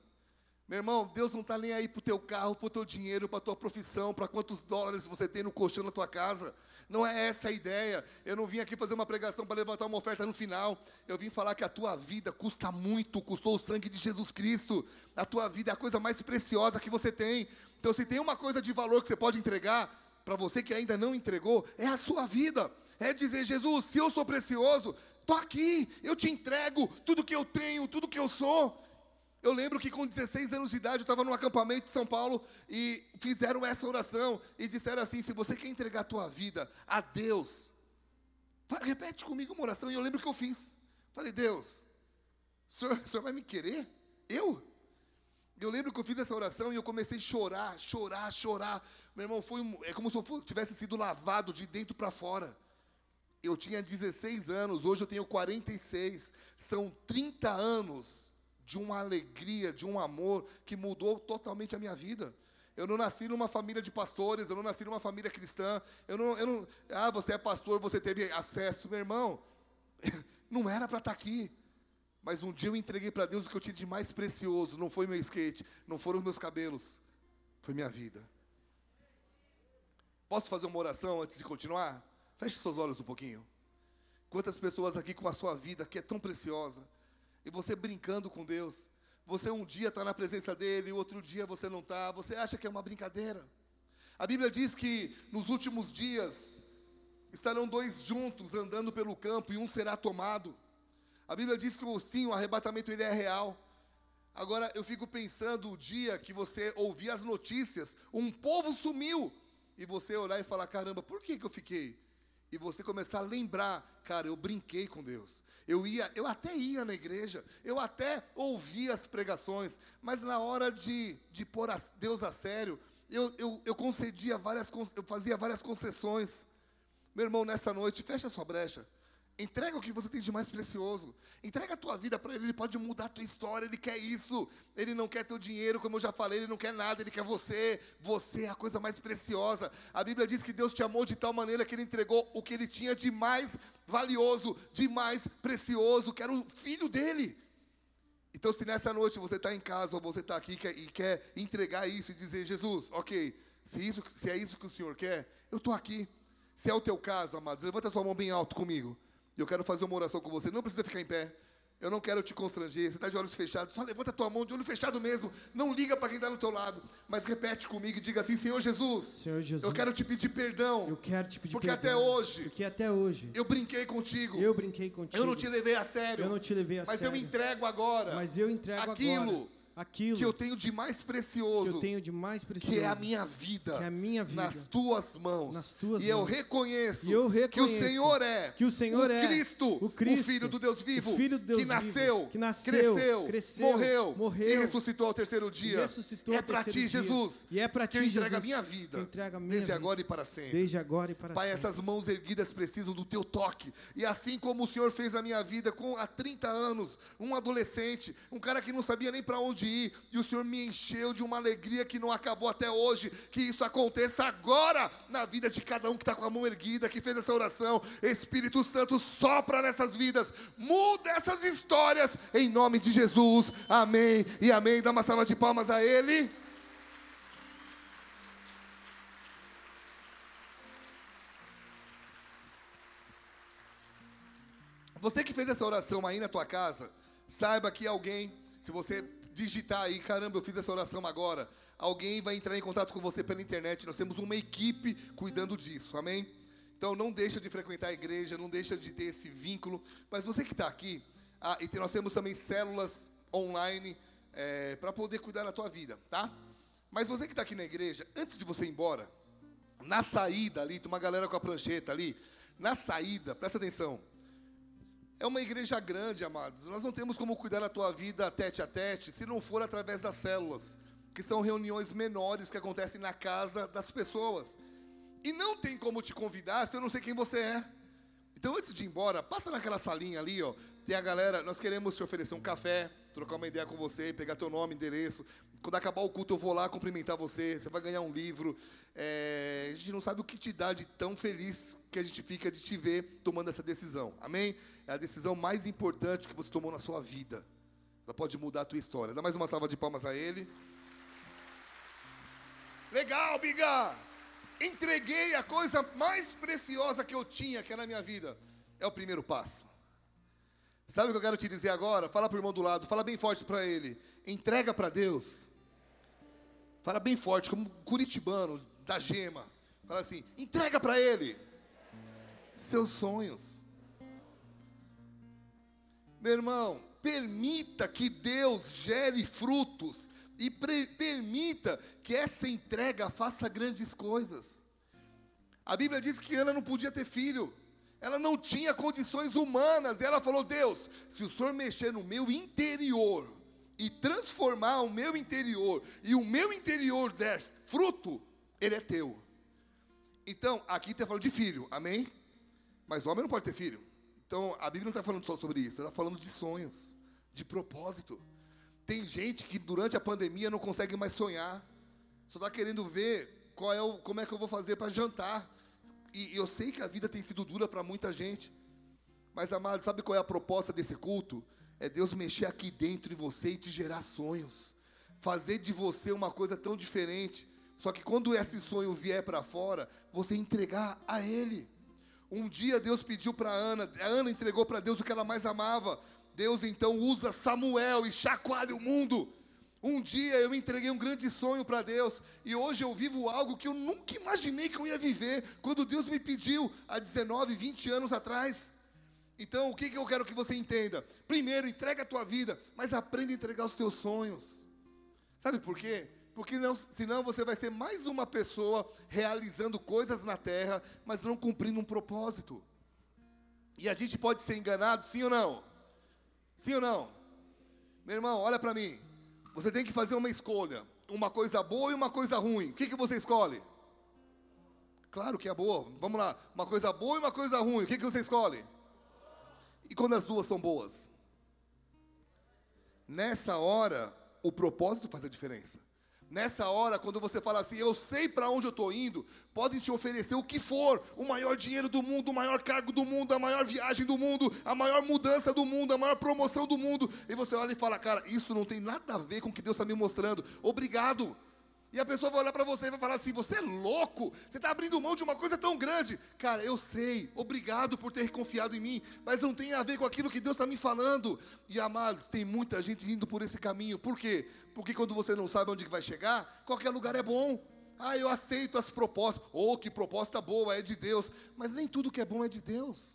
Meu irmão, Deus não está nem aí para o teu carro, para o teu dinheiro, para a tua profissão, para quantos dólares você tem no colchão na tua casa. Não é essa a ideia. Eu não vim aqui fazer uma pregação para levantar uma oferta no final. Eu vim falar que a tua vida custa muito, custou o sangue de Jesus Cristo. A tua vida é a coisa mais preciosa que você tem. Então, se tem uma coisa de valor que você pode entregar, para você que ainda não entregou, é a sua vida. É dizer, Jesus, se eu sou precioso, estou aqui, eu te entrego tudo que eu tenho, tudo que eu sou. Eu lembro que com 16 anos de idade eu estava num acampamento de São Paulo e fizeram essa oração e disseram assim: se você quer entregar a tua vida a Deus, repete comigo uma oração. E eu lembro que eu fiz. Falei, Deus, senhor, o senhor vai me querer? Eu? Eu lembro que eu fiz essa oração e eu comecei a chorar, chorar, chorar. Meu irmão, foi um, é como se eu tivesse sido lavado de dentro para fora. Eu tinha 16 anos, hoje eu tenho 46. São 30 anos de uma alegria, de um amor que mudou totalmente a minha vida. Eu não nasci numa família de pastores, eu não nasci numa família cristã. Eu não, eu não, ah, você é pastor, você teve acesso, meu irmão. Não era para estar tá aqui. Mas um dia eu entreguei para Deus o que eu tinha de mais precioso. Não foi meu skate, não foram meus cabelos, foi minha vida. Posso fazer uma oração antes de continuar? Feche seus olhos um pouquinho. Quantas pessoas aqui com a sua vida que é tão preciosa, e você brincando com Deus. Você um dia está na presença dele, outro dia você não está. Você acha que é uma brincadeira? A Bíblia diz que nos últimos dias estarão dois juntos andando pelo campo e um será tomado. A Bíblia diz que sim, o arrebatamento ele é real. Agora eu fico pensando o dia que você ouvir as notícias, um povo sumiu, e você olhar e falar: caramba, por que, que eu fiquei? E você começar a lembrar, cara, eu brinquei com Deus. Eu ia, eu até ia na igreja, eu até ouvia as pregações, mas na hora de, de pôr a Deus a sério, eu, eu, eu concedia várias, eu fazia várias concessões. Meu irmão, nessa noite, fecha sua brecha. Entrega o que você tem de mais precioso. Entrega a tua vida para Ele. Ele pode mudar a tua história. Ele quer isso. Ele não quer teu dinheiro, como eu já falei. Ele não quer nada. Ele quer você. Você é a coisa mais preciosa. A Bíblia diz que Deus te amou de tal maneira que Ele entregou o que Ele tinha de mais valioso, de mais precioso, que era o filho dele. Então, se nessa noite você está em casa ou você está aqui e quer entregar isso e dizer, Jesus, ok, se, isso, se é isso que o Senhor quer, eu estou aqui. Se é o teu caso, amados, levanta sua mão bem alto comigo. Eu quero fazer uma oração com você. Não precisa ficar em pé. Eu não quero te constranger. Você está de olhos fechados. Só levanta a tua mão de olho fechado mesmo. Não liga para quem está no teu lado. Mas repete comigo e diga assim: Senhor Jesus. Senhor Jesus. Eu quero te pedir perdão. Eu quero te pedir porque perdão. Porque até hoje. Porque até hoje. Eu brinquei contigo. Eu brinquei contigo. Eu não te levei a sério. Eu não te levei a mas sério. Mas eu entrego agora. Mas eu entrego aquilo agora aquilo que eu tenho de mais precioso, que eu tenho de mais precioso, que é a minha vida, que é a minha vida nas tuas mãos. Nas tuas e mãos. eu reconheço, e eu reconheço que o Senhor é, que o Senhor o é Cristo, o Cristo, o Filho do Deus vivo, Filho do Deus que nasceu, vivo, que nasceu, cresceu, cresceu, morreu, morreu e ressuscitou ao terceiro dia. ressuscitou é para ti. Jesus. E é para que ti, entrego Jesus, a minha vida, que eu entrego a minha desde vida, agora e para sempre. Desde agora e para Pai, sempre. essas mãos erguidas precisam do teu toque. E assim como o Senhor fez a minha vida com há 30 anos, um adolescente, um cara que não sabia nem para onde e o Senhor me encheu de uma alegria que não acabou até hoje. Que isso aconteça agora na vida de cada um que está com a mão erguida, que fez essa oração. Espírito Santo, sopra nessas vidas, muda essas histórias, em nome de Jesus. Amém e amém. Dá uma salva de palmas a Ele. Você que fez essa oração aí na tua casa, saiba que alguém, se você digitar aí, caramba, eu fiz essa oração agora, alguém vai entrar em contato com você pela internet. Nós temos uma equipe cuidando disso, amém? Então não deixa de frequentar a igreja, não deixa de ter esse vínculo. Mas você que está aqui, ah, e nós temos também células online é, para poder cuidar da tua vida, tá? Mas você que está aqui na igreja, antes de você ir embora, na saída ali, tem uma galera com a prancheta ali, na saída, presta atenção, é uma igreja grande, amados. Nós não temos como cuidar da tua vida tete a tete se não for através das células, que são reuniões menores que acontecem na casa das pessoas. E não tem como te convidar se eu não sei quem você é. Então, antes de ir embora, passa naquela salinha ali, ó. Tem a galera, nós queremos te oferecer um café, trocar uma ideia com você, pegar teu nome, endereço. Quando acabar o culto, eu vou lá cumprimentar você. Você vai ganhar um livro. É, a gente não sabe o que te dá de tão feliz que a gente fica de te ver tomando essa decisão. Amém? É a decisão mais importante que você tomou na sua vida. Ela pode mudar a tua história. Dá mais uma salva de palmas a ele. Legal, Biga! Entreguei a coisa mais preciosa que eu tinha, que era a minha vida. É o primeiro passo. Sabe o que eu quero te dizer agora? Fala para o irmão do lado, fala bem forte para ele. Entrega para Deus. Fala bem forte, como curitibano, da gema. Fala assim: entrega para Ele seus sonhos. Meu irmão, permita que Deus gere frutos e permita que essa entrega faça grandes coisas. A Bíblia diz que Ana não podia ter filho. Ela não tinha condições humanas. E ela falou: Deus, se o Senhor mexer no meu interior e transformar o meu interior, e o meu interior der fruto, ele é teu. Então, aqui está falando de filho, amém? Mas homem não pode ter filho. Então, a Bíblia não está falando só sobre isso, está falando de sonhos, de propósito. Tem gente que durante a pandemia não consegue mais sonhar, só está querendo ver qual é o, como é que eu vou fazer para jantar. E eu sei que a vida tem sido dura para muita gente. Mas, amado, sabe qual é a proposta desse culto? É Deus mexer aqui dentro de você e te gerar sonhos. Fazer de você uma coisa tão diferente. Só que quando esse sonho vier para fora, você entregar a Ele. Um dia Deus pediu para Ana, a Ana entregou para Deus o que ela mais amava. Deus então usa Samuel e chacoalha o mundo. Um dia eu entreguei um grande sonho para Deus e hoje eu vivo algo que eu nunca imaginei que eu ia viver quando Deus me pediu há 19, 20 anos atrás. Então, o que, que eu quero que você entenda? Primeiro, entrega a tua vida, mas aprenda a entregar os teus sonhos. Sabe por quê? Porque não, senão você vai ser mais uma pessoa realizando coisas na terra, mas não cumprindo um propósito. E a gente pode ser enganado, sim ou não? Sim ou não? Meu irmão, olha para mim. Você tem que fazer uma escolha, uma coisa boa e uma coisa ruim. O que, que você escolhe? Claro que é boa. Vamos lá. Uma coisa boa e uma coisa ruim. O que, que você escolhe? E quando as duas são boas? Nessa hora, o propósito faz a diferença. Nessa hora, quando você fala assim, eu sei para onde eu estou indo, podem te oferecer o que for, o maior dinheiro do mundo, o maior cargo do mundo, a maior viagem do mundo, a maior mudança do mundo, a maior promoção do mundo, e você olha e fala, cara, isso não tem nada a ver com o que Deus está me mostrando, obrigado. E a pessoa vai olhar para você e vai falar assim: você é louco, você está abrindo mão de uma coisa tão grande. Cara, eu sei, obrigado por ter confiado em mim, mas não tem a ver com aquilo que Deus está me falando. E amados, tem muita gente indo por esse caminho. Por quê? Porque quando você não sabe onde vai chegar, qualquer lugar é bom. Ah, eu aceito as propostas. Oh, que proposta boa, é de Deus. Mas nem tudo que é bom é de Deus.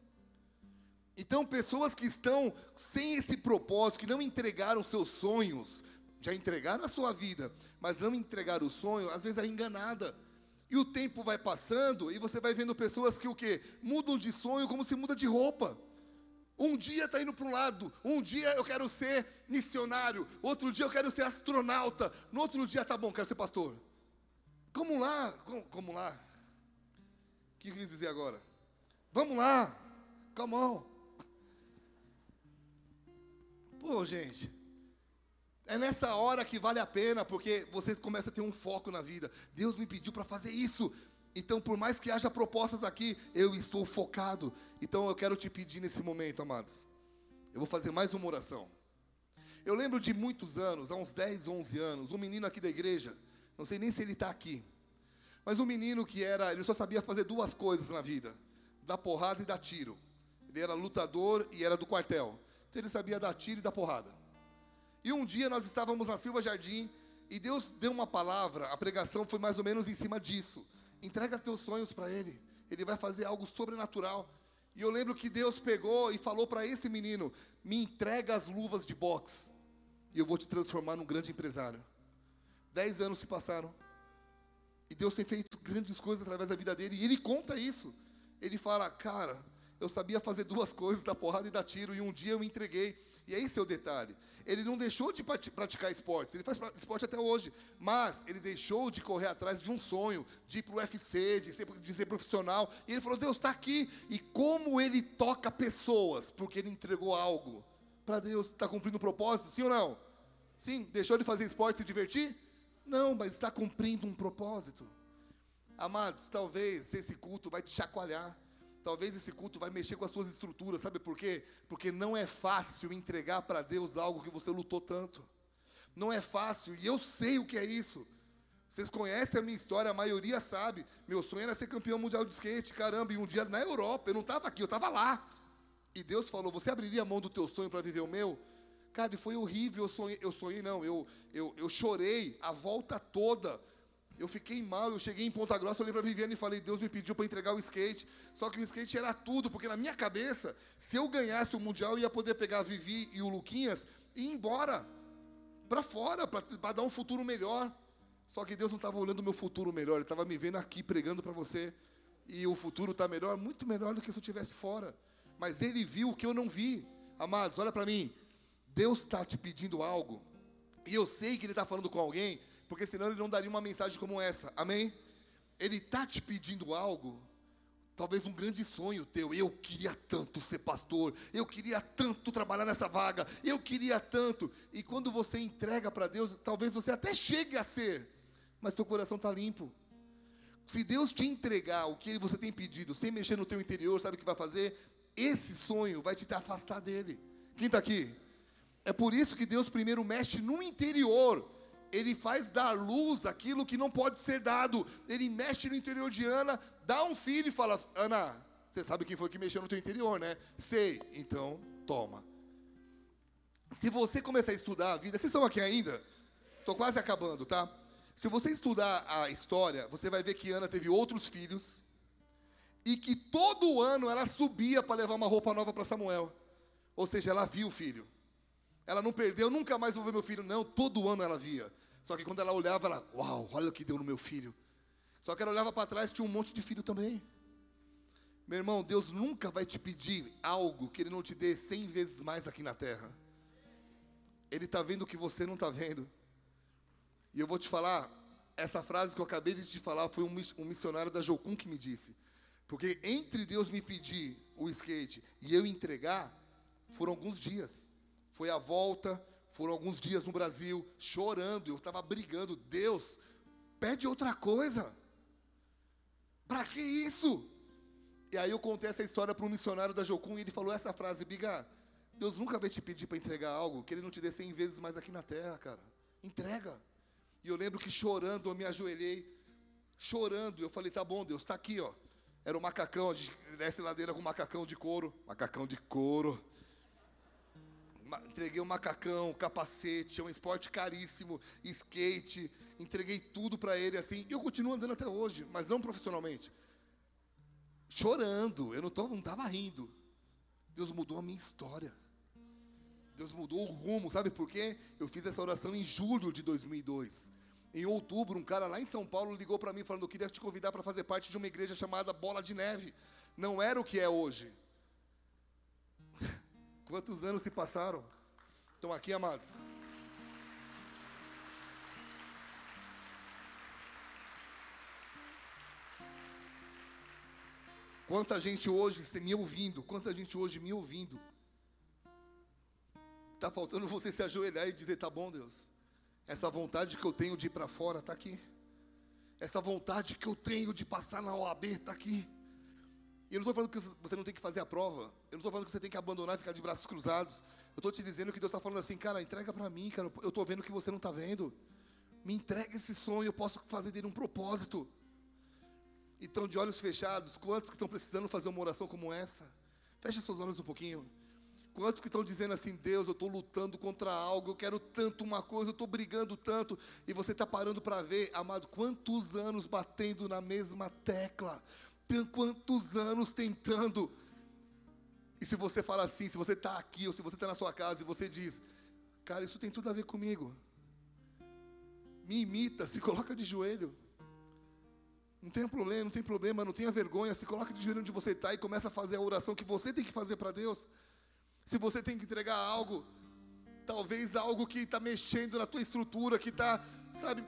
Então, pessoas que estão sem esse propósito, que não entregaram seus sonhos, já entregaram a sua vida, mas não entregaram o sonho, às vezes é enganada. E o tempo vai passando e você vai vendo pessoas que o quê? Mudam de sonho como se muda de roupa. Um dia está indo para um lado, um dia eu quero ser missionário, outro dia eu quero ser astronauta, no outro dia tá bom, quero ser pastor. Como lá? Como, como lá? O que eu quis dizer agora? Vamos lá, come on. Pô, gente, é nessa hora que vale a pena, porque você começa a ter um foco na vida. Deus me pediu para fazer isso. Então, por mais que haja propostas aqui, eu estou focado. Então, eu quero te pedir nesse momento, amados. Eu vou fazer mais uma oração. Eu lembro de muitos anos, há uns 10, 11 anos, um menino aqui da igreja, não sei nem se ele está aqui, mas um menino que era, ele só sabia fazer duas coisas na vida: dar porrada e dar tiro. Ele era lutador e era do quartel. Então, ele sabia dar tiro e dar porrada. E um dia nós estávamos na Silva Jardim e Deus deu uma palavra, a pregação foi mais ou menos em cima disso. Entrega teus sonhos para Ele, Ele vai fazer algo sobrenatural. E eu lembro que Deus pegou e falou para esse menino: Me entrega as luvas de boxe, e eu vou te transformar num grande empresário. Dez anos se passaram, e Deus tem feito grandes coisas através da vida dele, e ele conta isso. Ele fala: Cara, eu sabia fazer duas coisas, dar porrada e dar tiro, e um dia eu me entreguei. E é o detalhe. Ele não deixou de praticar esportes, ele faz esporte até hoje, mas ele deixou de correr atrás de um sonho, de ir para o UFC, de ser, de ser profissional. E ele falou: Deus está aqui. E como ele toca pessoas, porque ele entregou algo para Deus, está cumprindo um propósito, sim ou não? Sim, deixou de fazer esporte e se divertir? Não, mas está cumprindo um propósito. Amados, talvez esse culto vai te chacoalhar. Talvez esse culto vai mexer com as suas estruturas, sabe por quê? Porque não é fácil entregar para Deus algo que você lutou tanto. Não é fácil, e eu sei o que é isso. Vocês conhecem a minha história, a maioria sabe. Meu sonho era ser campeão mundial de skate, caramba, e um dia na Europa, eu não estava aqui, eu estava lá. E Deus falou: Você abriria a mão do teu sonho para viver o meu? Cara, e foi horrível, eu sonhei, eu sonhei não, eu, eu, eu chorei a volta toda eu fiquei mal, eu cheguei em Ponta Grossa, olhei para Viviane e falei, Deus me pediu para entregar o skate. Só que o skate era tudo, porque na minha cabeça, se eu ganhasse o Mundial, eu ia poder pegar a Vivi e o Luquinhas e ir embora. Para fora, para dar um futuro melhor. Só que Deus não estava olhando o meu futuro melhor, Ele estava me vendo aqui pregando para você. e o futuro está melhor, muito melhor do que se eu estivesse fora. Mas ele viu o que eu não vi. Amados, olha para mim. Deus está te pedindo algo. E eu sei que ele está falando com alguém, porque senão ele não daria uma mensagem como essa. Amém? Ele está te pedindo algo. Talvez um grande sonho teu. Eu queria tanto ser pastor. Eu queria tanto trabalhar nessa vaga. Eu queria tanto. E quando você entrega para Deus, talvez você até chegue a ser, mas teu coração está limpo. Se Deus te entregar o que você tem pedido, sem mexer no teu interior, sabe o que vai fazer? Esse sonho vai te afastar dele. Quem está aqui? É por isso que Deus primeiro mexe no interior. Ele faz dar luz aquilo que não pode ser dado. Ele mexe no interior de Ana, dá um filho e fala: Ana, você sabe quem foi que mexeu no teu interior, né? Sei. Então, toma. Se você começar a estudar a vida, vocês estão aqui ainda? Estou quase acabando, tá? Se você estudar a história, você vai ver que Ana teve outros filhos e que todo ano ela subia para levar uma roupa nova para Samuel. Ou seja, ela viu o filho. Ela não perdeu, nunca mais vou ver meu filho, não. Todo ano ela via. Só que quando ela olhava, ela, uau, olha o que deu no meu filho. Só que ela olhava para trás, tinha um monte de filho também. Meu irmão, Deus nunca vai te pedir algo que Ele não te dê cem vezes mais aqui na terra. Ele está vendo o que você não está vendo. E eu vou te falar, essa frase que eu acabei de te falar foi um missionário da Jocum que me disse. Porque entre Deus me pedir o skate e eu entregar, foram alguns dias. Foi a volta, foram alguns dias no Brasil, chorando. Eu estava brigando. Deus, pede outra coisa. Para que isso? E aí eu contei essa história para um missionário da Jocum e ele falou essa frase: Biga, Deus nunca vai te pedir para entregar algo que Ele não te dê cem vezes mais aqui na terra, cara. Entrega. E eu lembro que chorando, eu me ajoelhei, chorando. Eu falei: tá bom, Deus, está aqui, ó. Era o um macacão, a gente desce ladeira com macacão de couro. Macacão de couro. Entreguei um macacão, capacete, um esporte caríssimo, skate. Entreguei tudo para ele assim. E eu continuo andando até hoje, mas não profissionalmente. Chorando, eu não estava rindo. Deus mudou a minha história. Deus mudou o rumo, sabe por quê? Eu fiz essa oração em julho de 2002. Em outubro, um cara lá em São Paulo ligou para mim falando: Eu queria te convidar para fazer parte de uma igreja chamada Bola de Neve. Não era o que é hoje. Quantos anos se passaram? Estão aqui, amados? Quanta gente hoje me ouvindo, quanta gente hoje me ouvindo. Está faltando você se ajoelhar e dizer: Tá bom, Deus, essa vontade que eu tenho de ir para fora está aqui. Essa vontade que eu tenho de passar na OAB está aqui. E eu não estou falando que você não tem que fazer a prova. Eu não estou falando que você tem que abandonar e ficar de braços cruzados. Eu estou te dizendo que Deus está falando assim, cara, entrega para mim, cara. Eu estou vendo que você não está vendo. Me entrega esse sonho, eu posso fazer dele um propósito. Então, de olhos fechados, quantos que estão precisando fazer uma oração como essa? Feche seus olhos um pouquinho. Quantos que estão dizendo assim, Deus, eu estou lutando contra algo, eu quero tanto uma coisa, eu estou brigando tanto, e você está parando para ver, amado, quantos anos batendo na mesma tecla, quantos anos tentando. E se você fala assim, se você está aqui, ou se você está na sua casa e você diz, cara, isso tem tudo a ver comigo, me imita, se coloca de joelho. Não tem problema, não tem problema, não tenha vergonha, se coloca de joelho onde você está e começa a fazer a oração que você tem que fazer para Deus. Se você tem que entregar algo, talvez algo que está mexendo na tua estrutura, que está, sabe,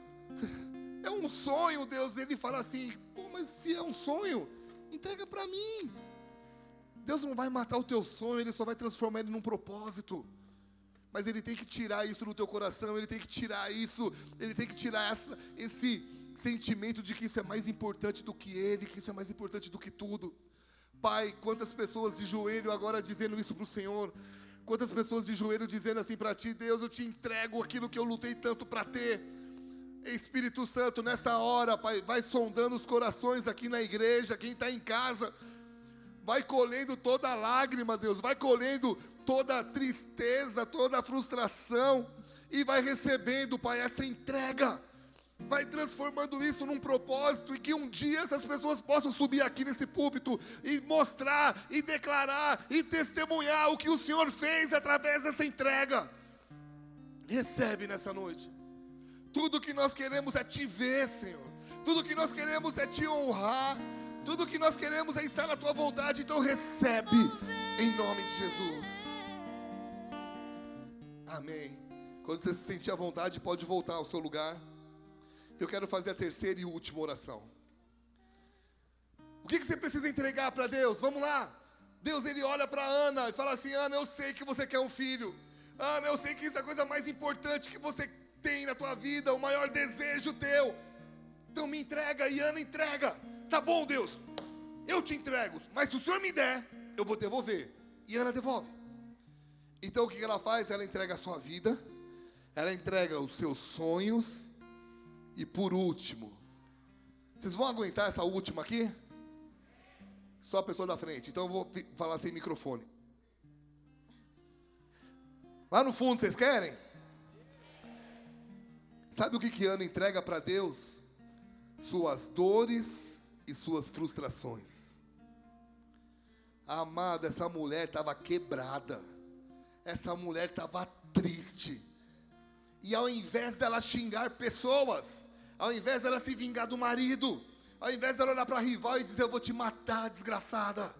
é um sonho, Deus. Ele fala assim: mas se é um sonho, entrega para mim. Deus não vai matar o teu sonho, Ele só vai transformar ele num propósito. Mas Ele tem que tirar isso do teu coração, Ele tem que tirar isso, Ele tem que tirar essa, esse sentimento de que isso é mais importante do que Ele, que isso é mais importante do que tudo. Pai, quantas pessoas de joelho agora dizendo isso para o Senhor. Quantas pessoas de joelho dizendo assim para ti, Deus, eu te entrego aquilo que eu lutei tanto para ter. Espírito Santo, nessa hora, Pai, vai sondando os corações aqui na igreja, quem está em casa, vai colhendo toda a lágrima, Deus, vai colhendo toda a tristeza, toda a frustração, e vai recebendo, Pai, essa entrega vai transformando isso num propósito e que um dia essas pessoas possam subir aqui nesse púlpito e mostrar e declarar e testemunhar o que o Senhor fez através dessa entrega. Recebe nessa noite. Tudo que nós queremos é te ver, Senhor. Tudo que nós queremos é te honrar. Tudo que nós queremos é estar na tua vontade, então recebe em nome de Jesus. Amém. Quando você se sentir à vontade, pode voltar ao seu lugar. Eu quero fazer a terceira e última oração. O que, que você precisa entregar para Deus? Vamos lá. Deus ele olha para Ana e fala assim: Ana, eu sei que você quer um filho. Ana, eu sei que isso é a coisa mais importante que você tem na tua vida, o maior desejo teu. Então me entrega e Ana entrega. Tá bom, Deus, eu te entrego, mas se o Senhor me der, eu vou devolver. E Ana devolve. Então o que ela faz? Ela entrega a sua vida, ela entrega os seus sonhos, e por último, vocês vão aguentar essa última aqui? Só a pessoa da frente, então eu vou falar sem microfone. Lá no fundo, vocês querem? Sabe o que, que Ana entrega para Deus? Suas dores e suas frustrações. Amada, essa mulher estava quebrada. Essa mulher estava triste. E ao invés dela xingar pessoas, ao invés dela se vingar do marido, ao invés dela olhar para a rival e dizer eu vou te matar, desgraçada.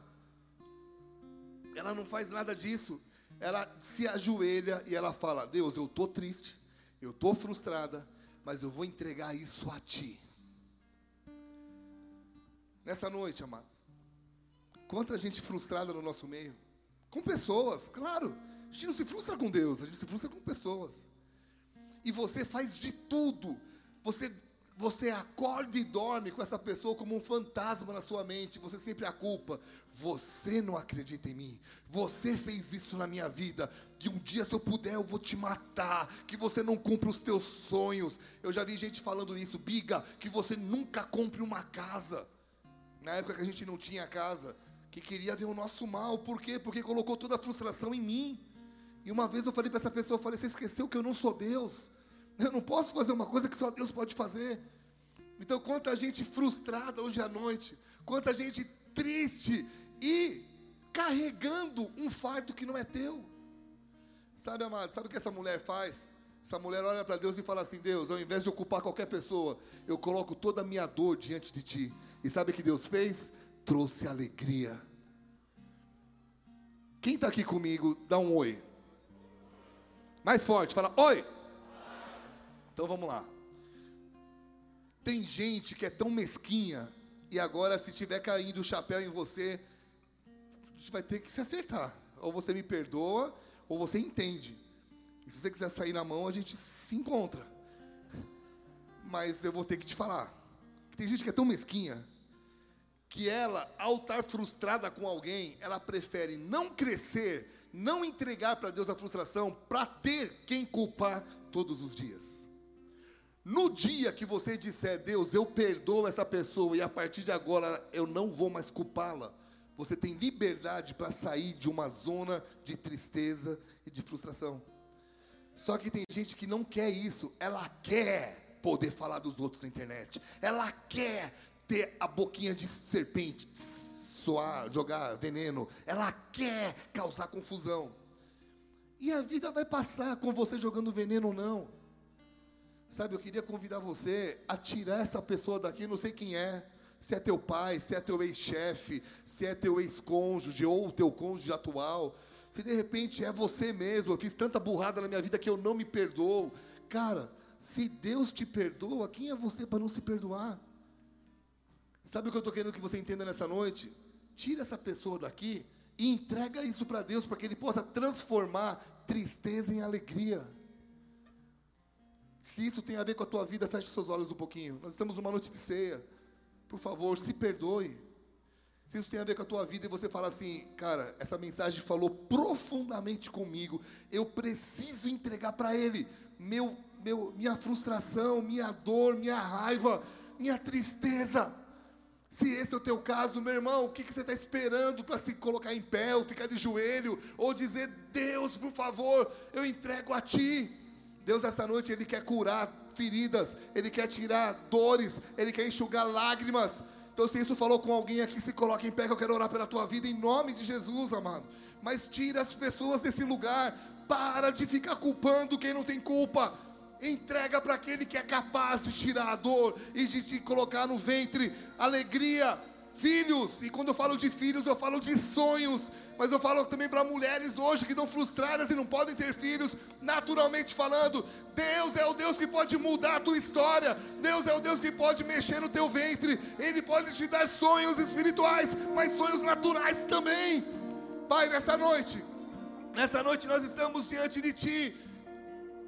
Ela não faz nada disso. Ela se ajoelha e ela fala: Deus, eu estou triste, eu estou frustrada, mas eu vou entregar isso a Ti. Nessa noite, amados, quanta gente frustrada no nosso meio, com pessoas, claro, a gente não se frustra com Deus, a gente se frustra com pessoas. E você faz de tudo, você você acorda e dorme com essa pessoa como um fantasma na sua mente, você sempre a culpa. Você não acredita em mim. Você fez isso na minha vida. Que um dia, se eu puder, eu vou te matar. Que você não cumpra os teus sonhos. Eu já vi gente falando isso. Biga, que você nunca compre uma casa. Na época que a gente não tinha casa. Que queria ver o nosso mal. Por quê? Porque colocou toda a frustração em mim. E uma vez eu falei para essa pessoa: eu falei, você esqueceu que eu não sou Deus. Eu não posso fazer uma coisa que só Deus pode fazer. Então, quanta gente frustrada hoje à noite, quanta gente triste e carregando um fardo que não é teu. Sabe, amado, sabe o que essa mulher faz? Essa mulher olha para Deus e fala assim: Deus, ao invés de ocupar qualquer pessoa, eu coloco toda a minha dor diante de ti. E sabe o que Deus fez? Trouxe alegria. Quem está aqui comigo, dá um oi. Mais forte, fala oi. Então vamos lá. Tem gente que é tão mesquinha e agora se tiver caindo o chapéu em você, a gente vai ter que se acertar. Ou você me perdoa, ou você entende. E se você quiser sair na mão, a gente se encontra. Mas eu vou ter que te falar. Tem gente que é tão mesquinha que ela, ao estar frustrada com alguém, ela prefere não crescer, não entregar para Deus a frustração, para ter quem culpar todos os dias. No dia que você disser, Deus, eu perdoo essa pessoa e a partir de agora eu não vou mais culpá-la, você tem liberdade para sair de uma zona de tristeza e de frustração. Só que tem gente que não quer isso, ela quer poder falar dos outros na internet, ela quer ter a boquinha de serpente, soar, jogar veneno, ela quer causar confusão. E a vida vai passar com você jogando veneno ou não. Sabe, eu queria convidar você a tirar essa pessoa daqui, não sei quem é. Se é teu pai, se é teu ex-chefe, se é teu ex-cônjuge ou teu cônjuge atual. Se de repente é você mesmo, eu fiz tanta burrada na minha vida que eu não me perdoo. Cara, se Deus te perdoa, quem é você para não se perdoar? Sabe o que eu estou querendo que você entenda nessa noite? Tira essa pessoa daqui e entrega isso para Deus, para que Ele possa transformar tristeza em alegria. Se isso tem a ver com a tua vida, feche seus olhos um pouquinho. Nós estamos numa noite de ceia. Por favor, se perdoe. Se isso tem a ver com a tua vida e você fala assim, cara, essa mensagem falou profundamente comigo. Eu preciso entregar para Ele meu, meu, minha frustração, minha dor, minha raiva, minha tristeza. Se esse é o teu caso, meu irmão, o que, que você está esperando para se colocar em pé, ou ficar de joelho, ou dizer, Deus, por favor, eu entrego a Ti. Deus, essa noite, Ele quer curar feridas, Ele quer tirar dores, Ele quer enxugar lágrimas. Então, se isso falou com alguém aqui, se coloque em pé, que eu quero orar pela tua vida, em nome de Jesus, amado. Mas tira as pessoas desse lugar, para de ficar culpando quem não tem culpa. Entrega para aquele que é capaz de tirar a dor e de te colocar no ventre alegria, Filhos, e quando eu falo de filhos, eu falo de sonhos, mas eu falo também para mulheres hoje que estão frustradas e não podem ter filhos, naturalmente falando. Deus é o Deus que pode mudar a tua história, Deus é o Deus que pode mexer no teu ventre, Ele pode te dar sonhos espirituais, mas sonhos naturais também. Pai, nessa noite, nessa noite nós estamos diante de Ti.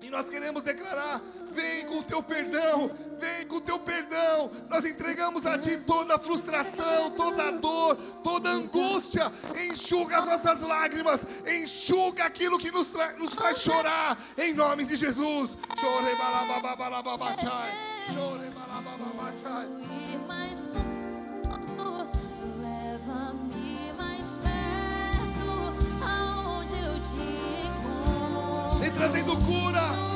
E nós queremos declarar: vem com o teu perdão, vem com o teu perdão. Nós entregamos a Ti toda a frustração, toda a dor, toda a angústia. Enxuga as nossas lágrimas, enxuga aquilo que nos, nos faz chorar, em nome de Jesus. Chore balababababachai, chore balabababachai. Trazendo cura.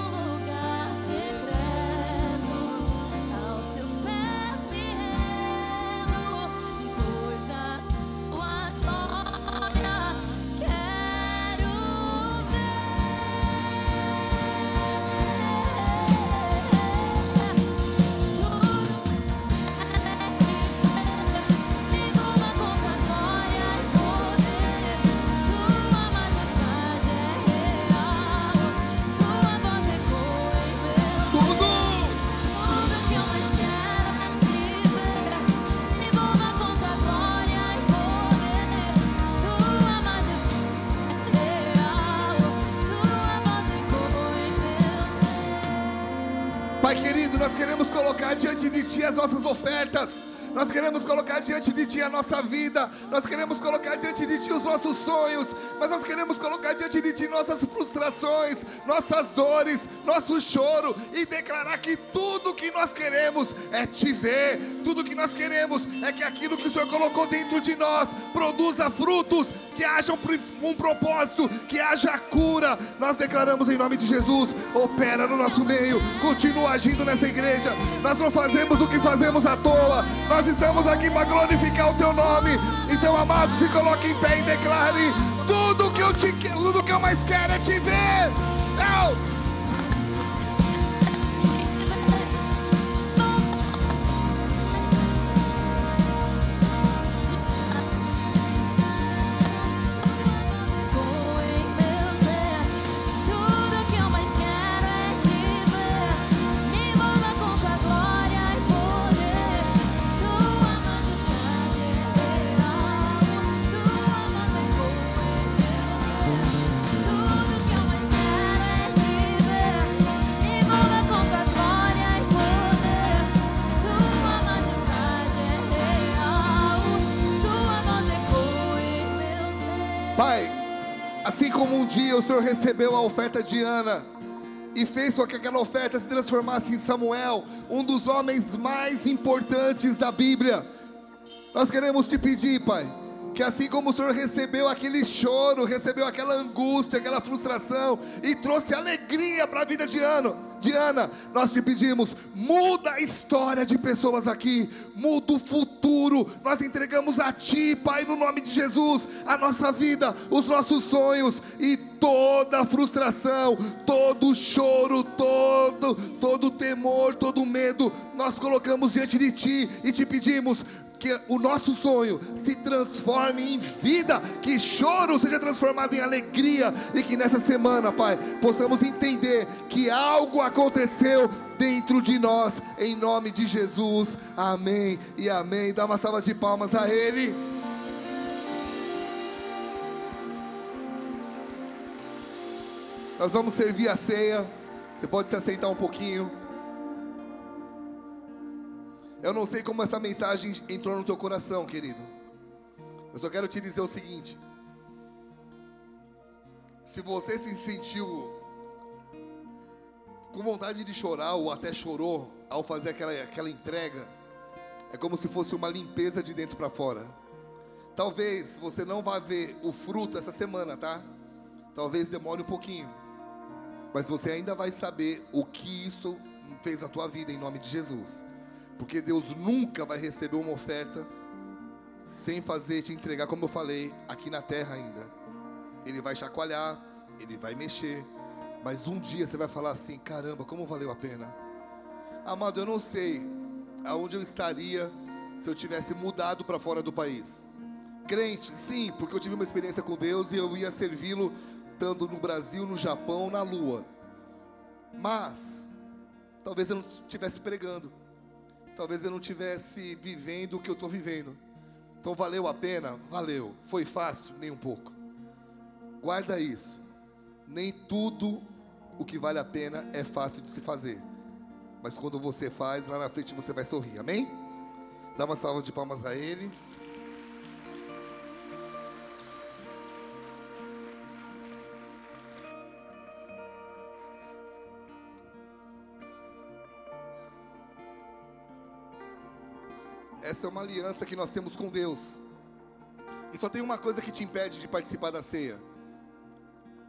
De Ti as nossas ofertas. Nós queremos colocar diante de Ti a nossa vida. Nós queremos colocar diante de Ti os nossos sonhos. Mas nós queremos colocar diante de Ti nossas frustrações, nossas dores, nosso choro. E declarar que que nós queremos é Te ver. Tudo que nós queremos é que aquilo que o Senhor colocou dentro de nós produza frutos. Que haja um, um propósito, que haja cura. Nós declaramos em nome de Jesus: opera no nosso meio, continua agindo nessa igreja. Nós não fazemos o que fazemos à toa, nós estamos aqui para glorificar o Teu nome. Então, amado, se coloque em pé e declare: tudo que eu te tudo que eu mais quero é te ver. Como um dia o Senhor recebeu a oferta de Ana e fez com que aquela oferta se transformasse em Samuel, um dos homens mais importantes da Bíblia. Nós queremos te pedir, Pai, que assim como o Senhor recebeu aquele choro, recebeu aquela angústia, aquela frustração e trouxe alegria para a vida de Ana, de Ana, nós te pedimos, muda a história de pessoas aqui, muda o futuro. Nós entregamos a Ti, Pai, no nome de Jesus, a nossa vida, os nossos sonhos e toda frustração, todo choro, todo, todo temor, todo medo, nós colocamos diante de Ti e te pedimos que o nosso sonho se transforme em vida, que choro seja transformado em alegria e que nessa semana, Pai, possamos entender que algo aconteceu dentro de nós, em nome de Jesus. Amém e amém. Dá uma salva de palmas a Ele. Nós vamos servir a ceia. Você pode se assentar um pouquinho. Eu não sei como essa mensagem entrou no teu coração, querido. Eu só quero te dizer o seguinte: se você se sentiu com vontade de chorar ou até chorou ao fazer aquela, aquela entrega, é como se fosse uma limpeza de dentro para fora. Talvez você não vá ver o fruto essa semana, tá? Talvez demore um pouquinho. Mas você ainda vai saber o que isso fez na tua vida em nome de Jesus. Porque Deus nunca vai receber uma oferta sem fazer te entregar, como eu falei, aqui na terra ainda. Ele vai chacoalhar, ele vai mexer, mas um dia você vai falar assim: caramba, como valeu a pena. Amado, eu não sei aonde eu estaria se eu tivesse mudado para fora do país. Crente, sim, porque eu tive uma experiência com Deus e eu ia servi-lo estando no Brasil, no Japão, na Lua. Mas talvez eu não estivesse pregando. Talvez eu não estivesse vivendo o que eu estou vivendo. Então valeu a pena? Valeu. Foi fácil? Nem um pouco. Guarda isso. Nem tudo o que vale a pena é fácil de se fazer. Mas quando você faz, lá na frente você vai sorrir. Amém? Dá uma salva de palmas a ele. É uma aliança que nós temos com Deus. E só tem uma coisa que te impede de participar da ceia.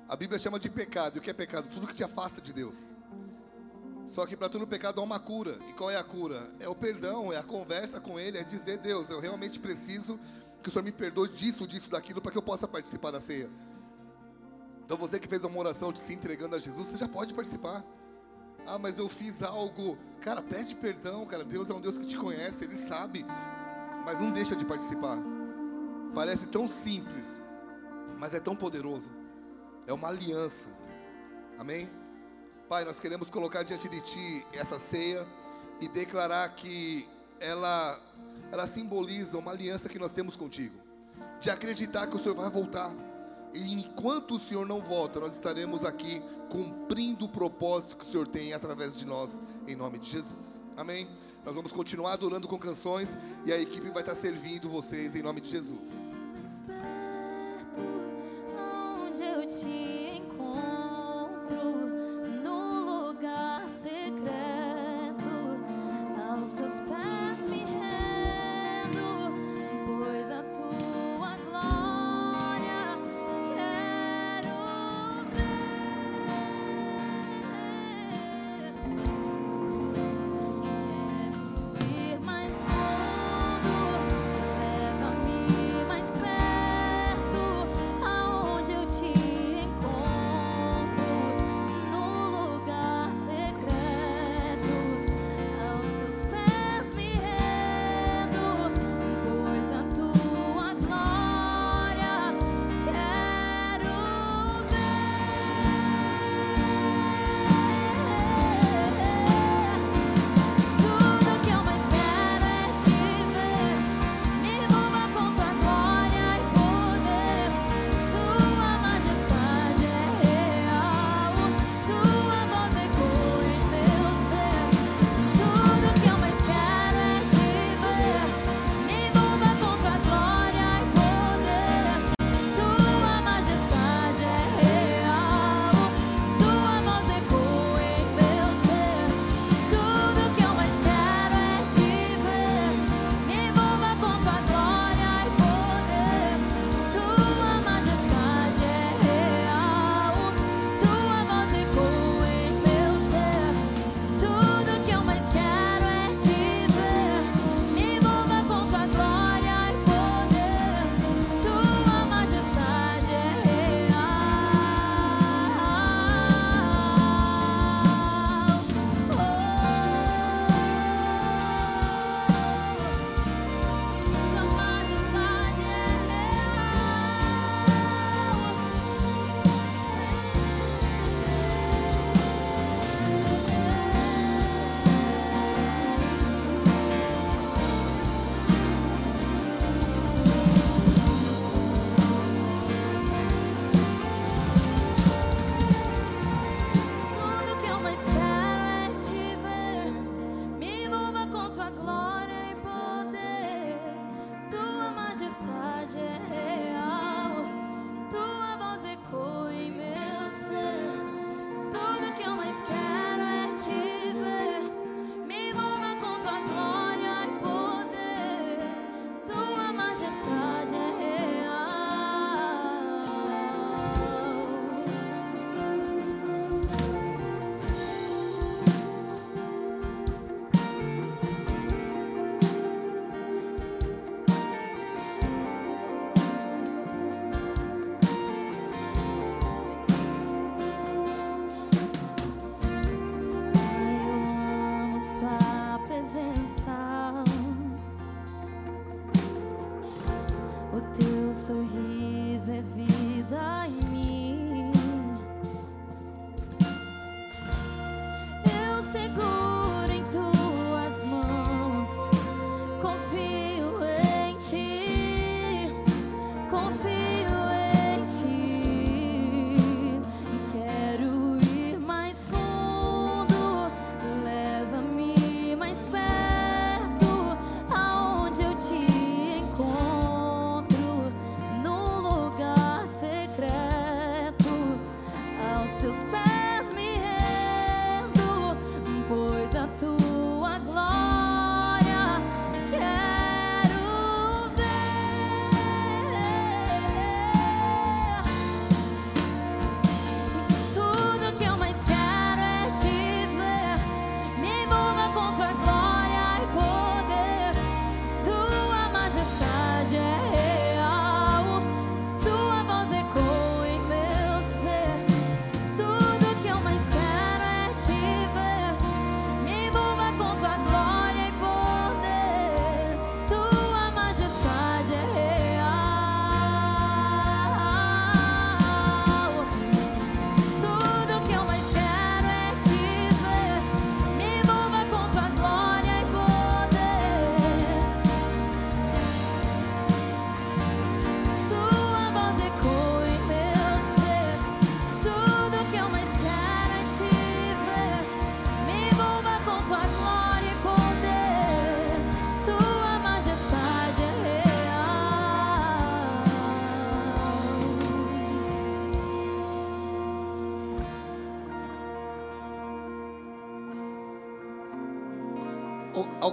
A Bíblia chama de pecado. E o que é pecado? Tudo que te afasta de Deus. Só que para todo pecado há uma cura. E qual é a cura? É o perdão, é a conversa com Ele, é dizer: Deus, eu realmente preciso que o Senhor me perdoe disso, disso, daquilo, para que eu possa participar da ceia. Então você que fez uma oração de se entregando a Jesus, você já pode participar. Ah, mas eu fiz algo. Cara, pede perdão, cara. Deus é um Deus que te conhece, Ele sabe. Mas não deixa de participar. Parece tão simples, mas é tão poderoso. É uma aliança. Amém? Pai, nós queremos colocar diante de Ti essa ceia e declarar que ela, ela simboliza uma aliança que nós temos contigo. De acreditar que o Senhor vai voltar. E enquanto o Senhor não volta, nós estaremos aqui cumprindo o propósito que o Senhor tem através de nós, em nome de Jesus. Amém? Nós vamos continuar adorando com canções e a equipe vai estar servindo vocês em nome de Jesus. onde eu te encontro,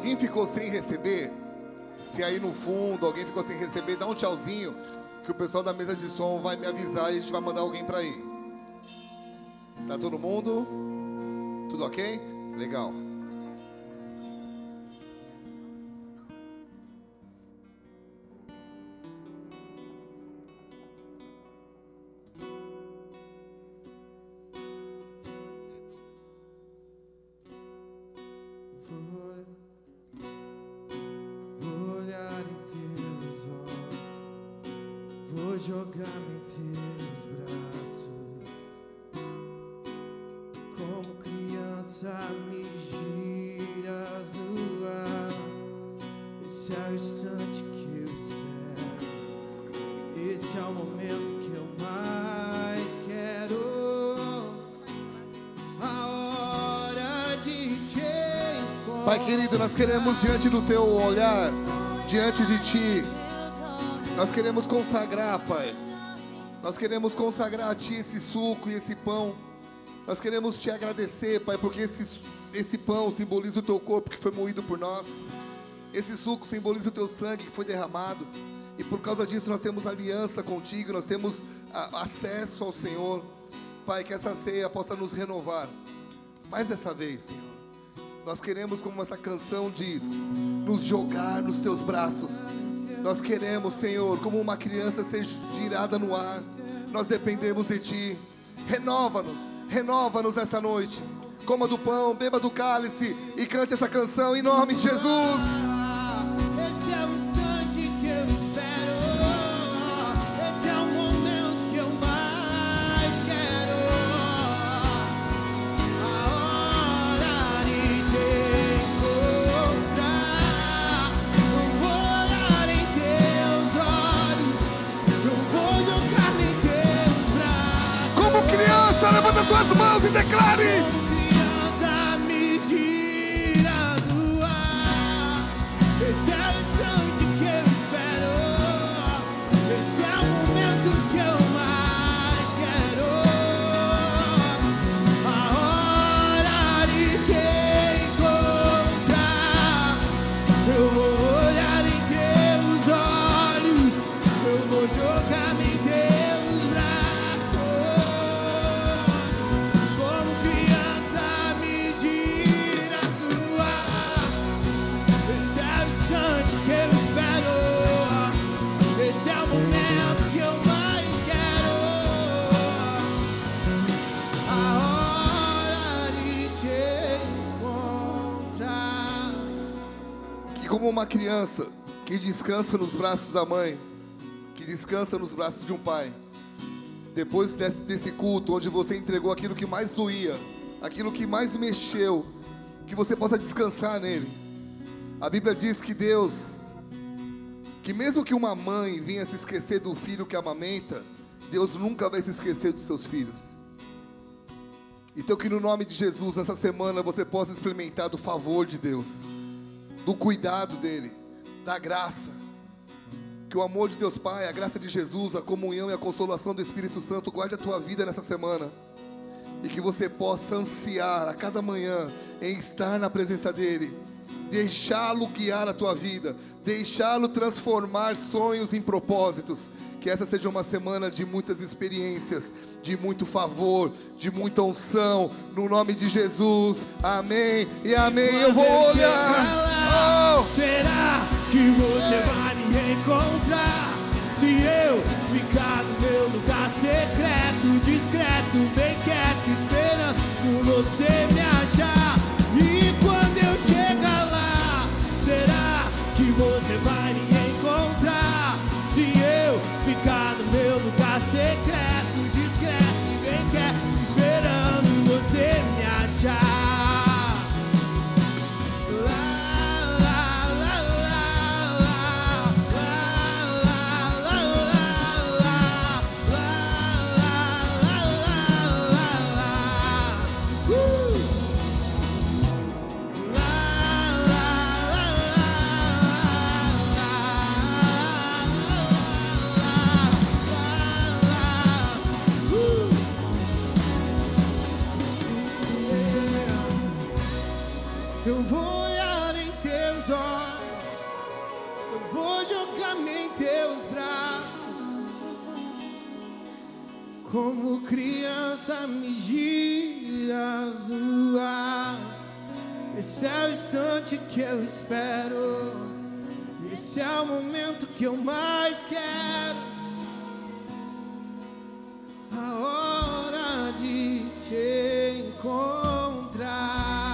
Alguém ficou sem receber? Se aí no fundo alguém ficou sem receber, dá um tchauzinho que o pessoal da mesa de som vai me avisar e a gente vai mandar alguém pra aí. Tá todo mundo? Tudo ok? Legal. Querido, nós queremos diante do teu olhar, diante de ti, nós queremos consagrar, Pai. Nós queremos consagrar a Ti esse suco e esse pão. Nós queremos te agradecer, Pai, porque esse, esse pão simboliza o Teu corpo que foi moído por nós. Esse suco simboliza o Teu sangue que foi derramado. E por causa disso nós temos aliança contigo, nós temos a- acesso ao Senhor. Pai, que essa ceia possa nos renovar. Mais dessa vez, Senhor. Nós queremos, como essa canção diz, nos jogar nos teus braços. Nós queremos, Senhor, como uma criança ser girada no ar. Nós dependemos de Ti. Renova-nos, renova-nos essa noite. Coma do pão, beba do cálice e cante essa canção em nome de Jesus. Suas mãos e declare: uma criança que descansa nos braços da mãe, que descansa nos braços de um pai, depois desse, desse culto, onde você entregou aquilo que mais doía, aquilo que mais mexeu, que você possa descansar nele. A Bíblia diz que Deus, que mesmo que uma mãe venha se esquecer do filho que amamenta, Deus nunca vai se esquecer dos seus filhos. Então, que no nome de Jesus, essa semana você possa experimentar do favor de Deus, do cuidado dEle, da graça. Que o amor de Deus Pai, a graça de Jesus, a comunhão e a consolação do Espírito Santo guarde a tua vida nessa semana. E que você possa ansiar a cada manhã em estar na presença dEle, deixá-lo guiar a tua vida, deixá-lo transformar sonhos em propósitos. Que essa seja uma semana de muitas experiências, de muito favor, de muita unção, no nome de Jesus. Amém e amém. Eu vou olhar. lá, Oh! Será que você vai me encontrar? Se eu ficar no meu lugar secreto, discreto, bem quieto, esperando você me achar. E quando eu chegar lá, será que você vai me encontrar? Se eu ficar no meu lugar secreto, Como criança me giras no ar. Esse é o instante que eu espero. Esse é o momento que eu mais quero. A hora de te encontrar.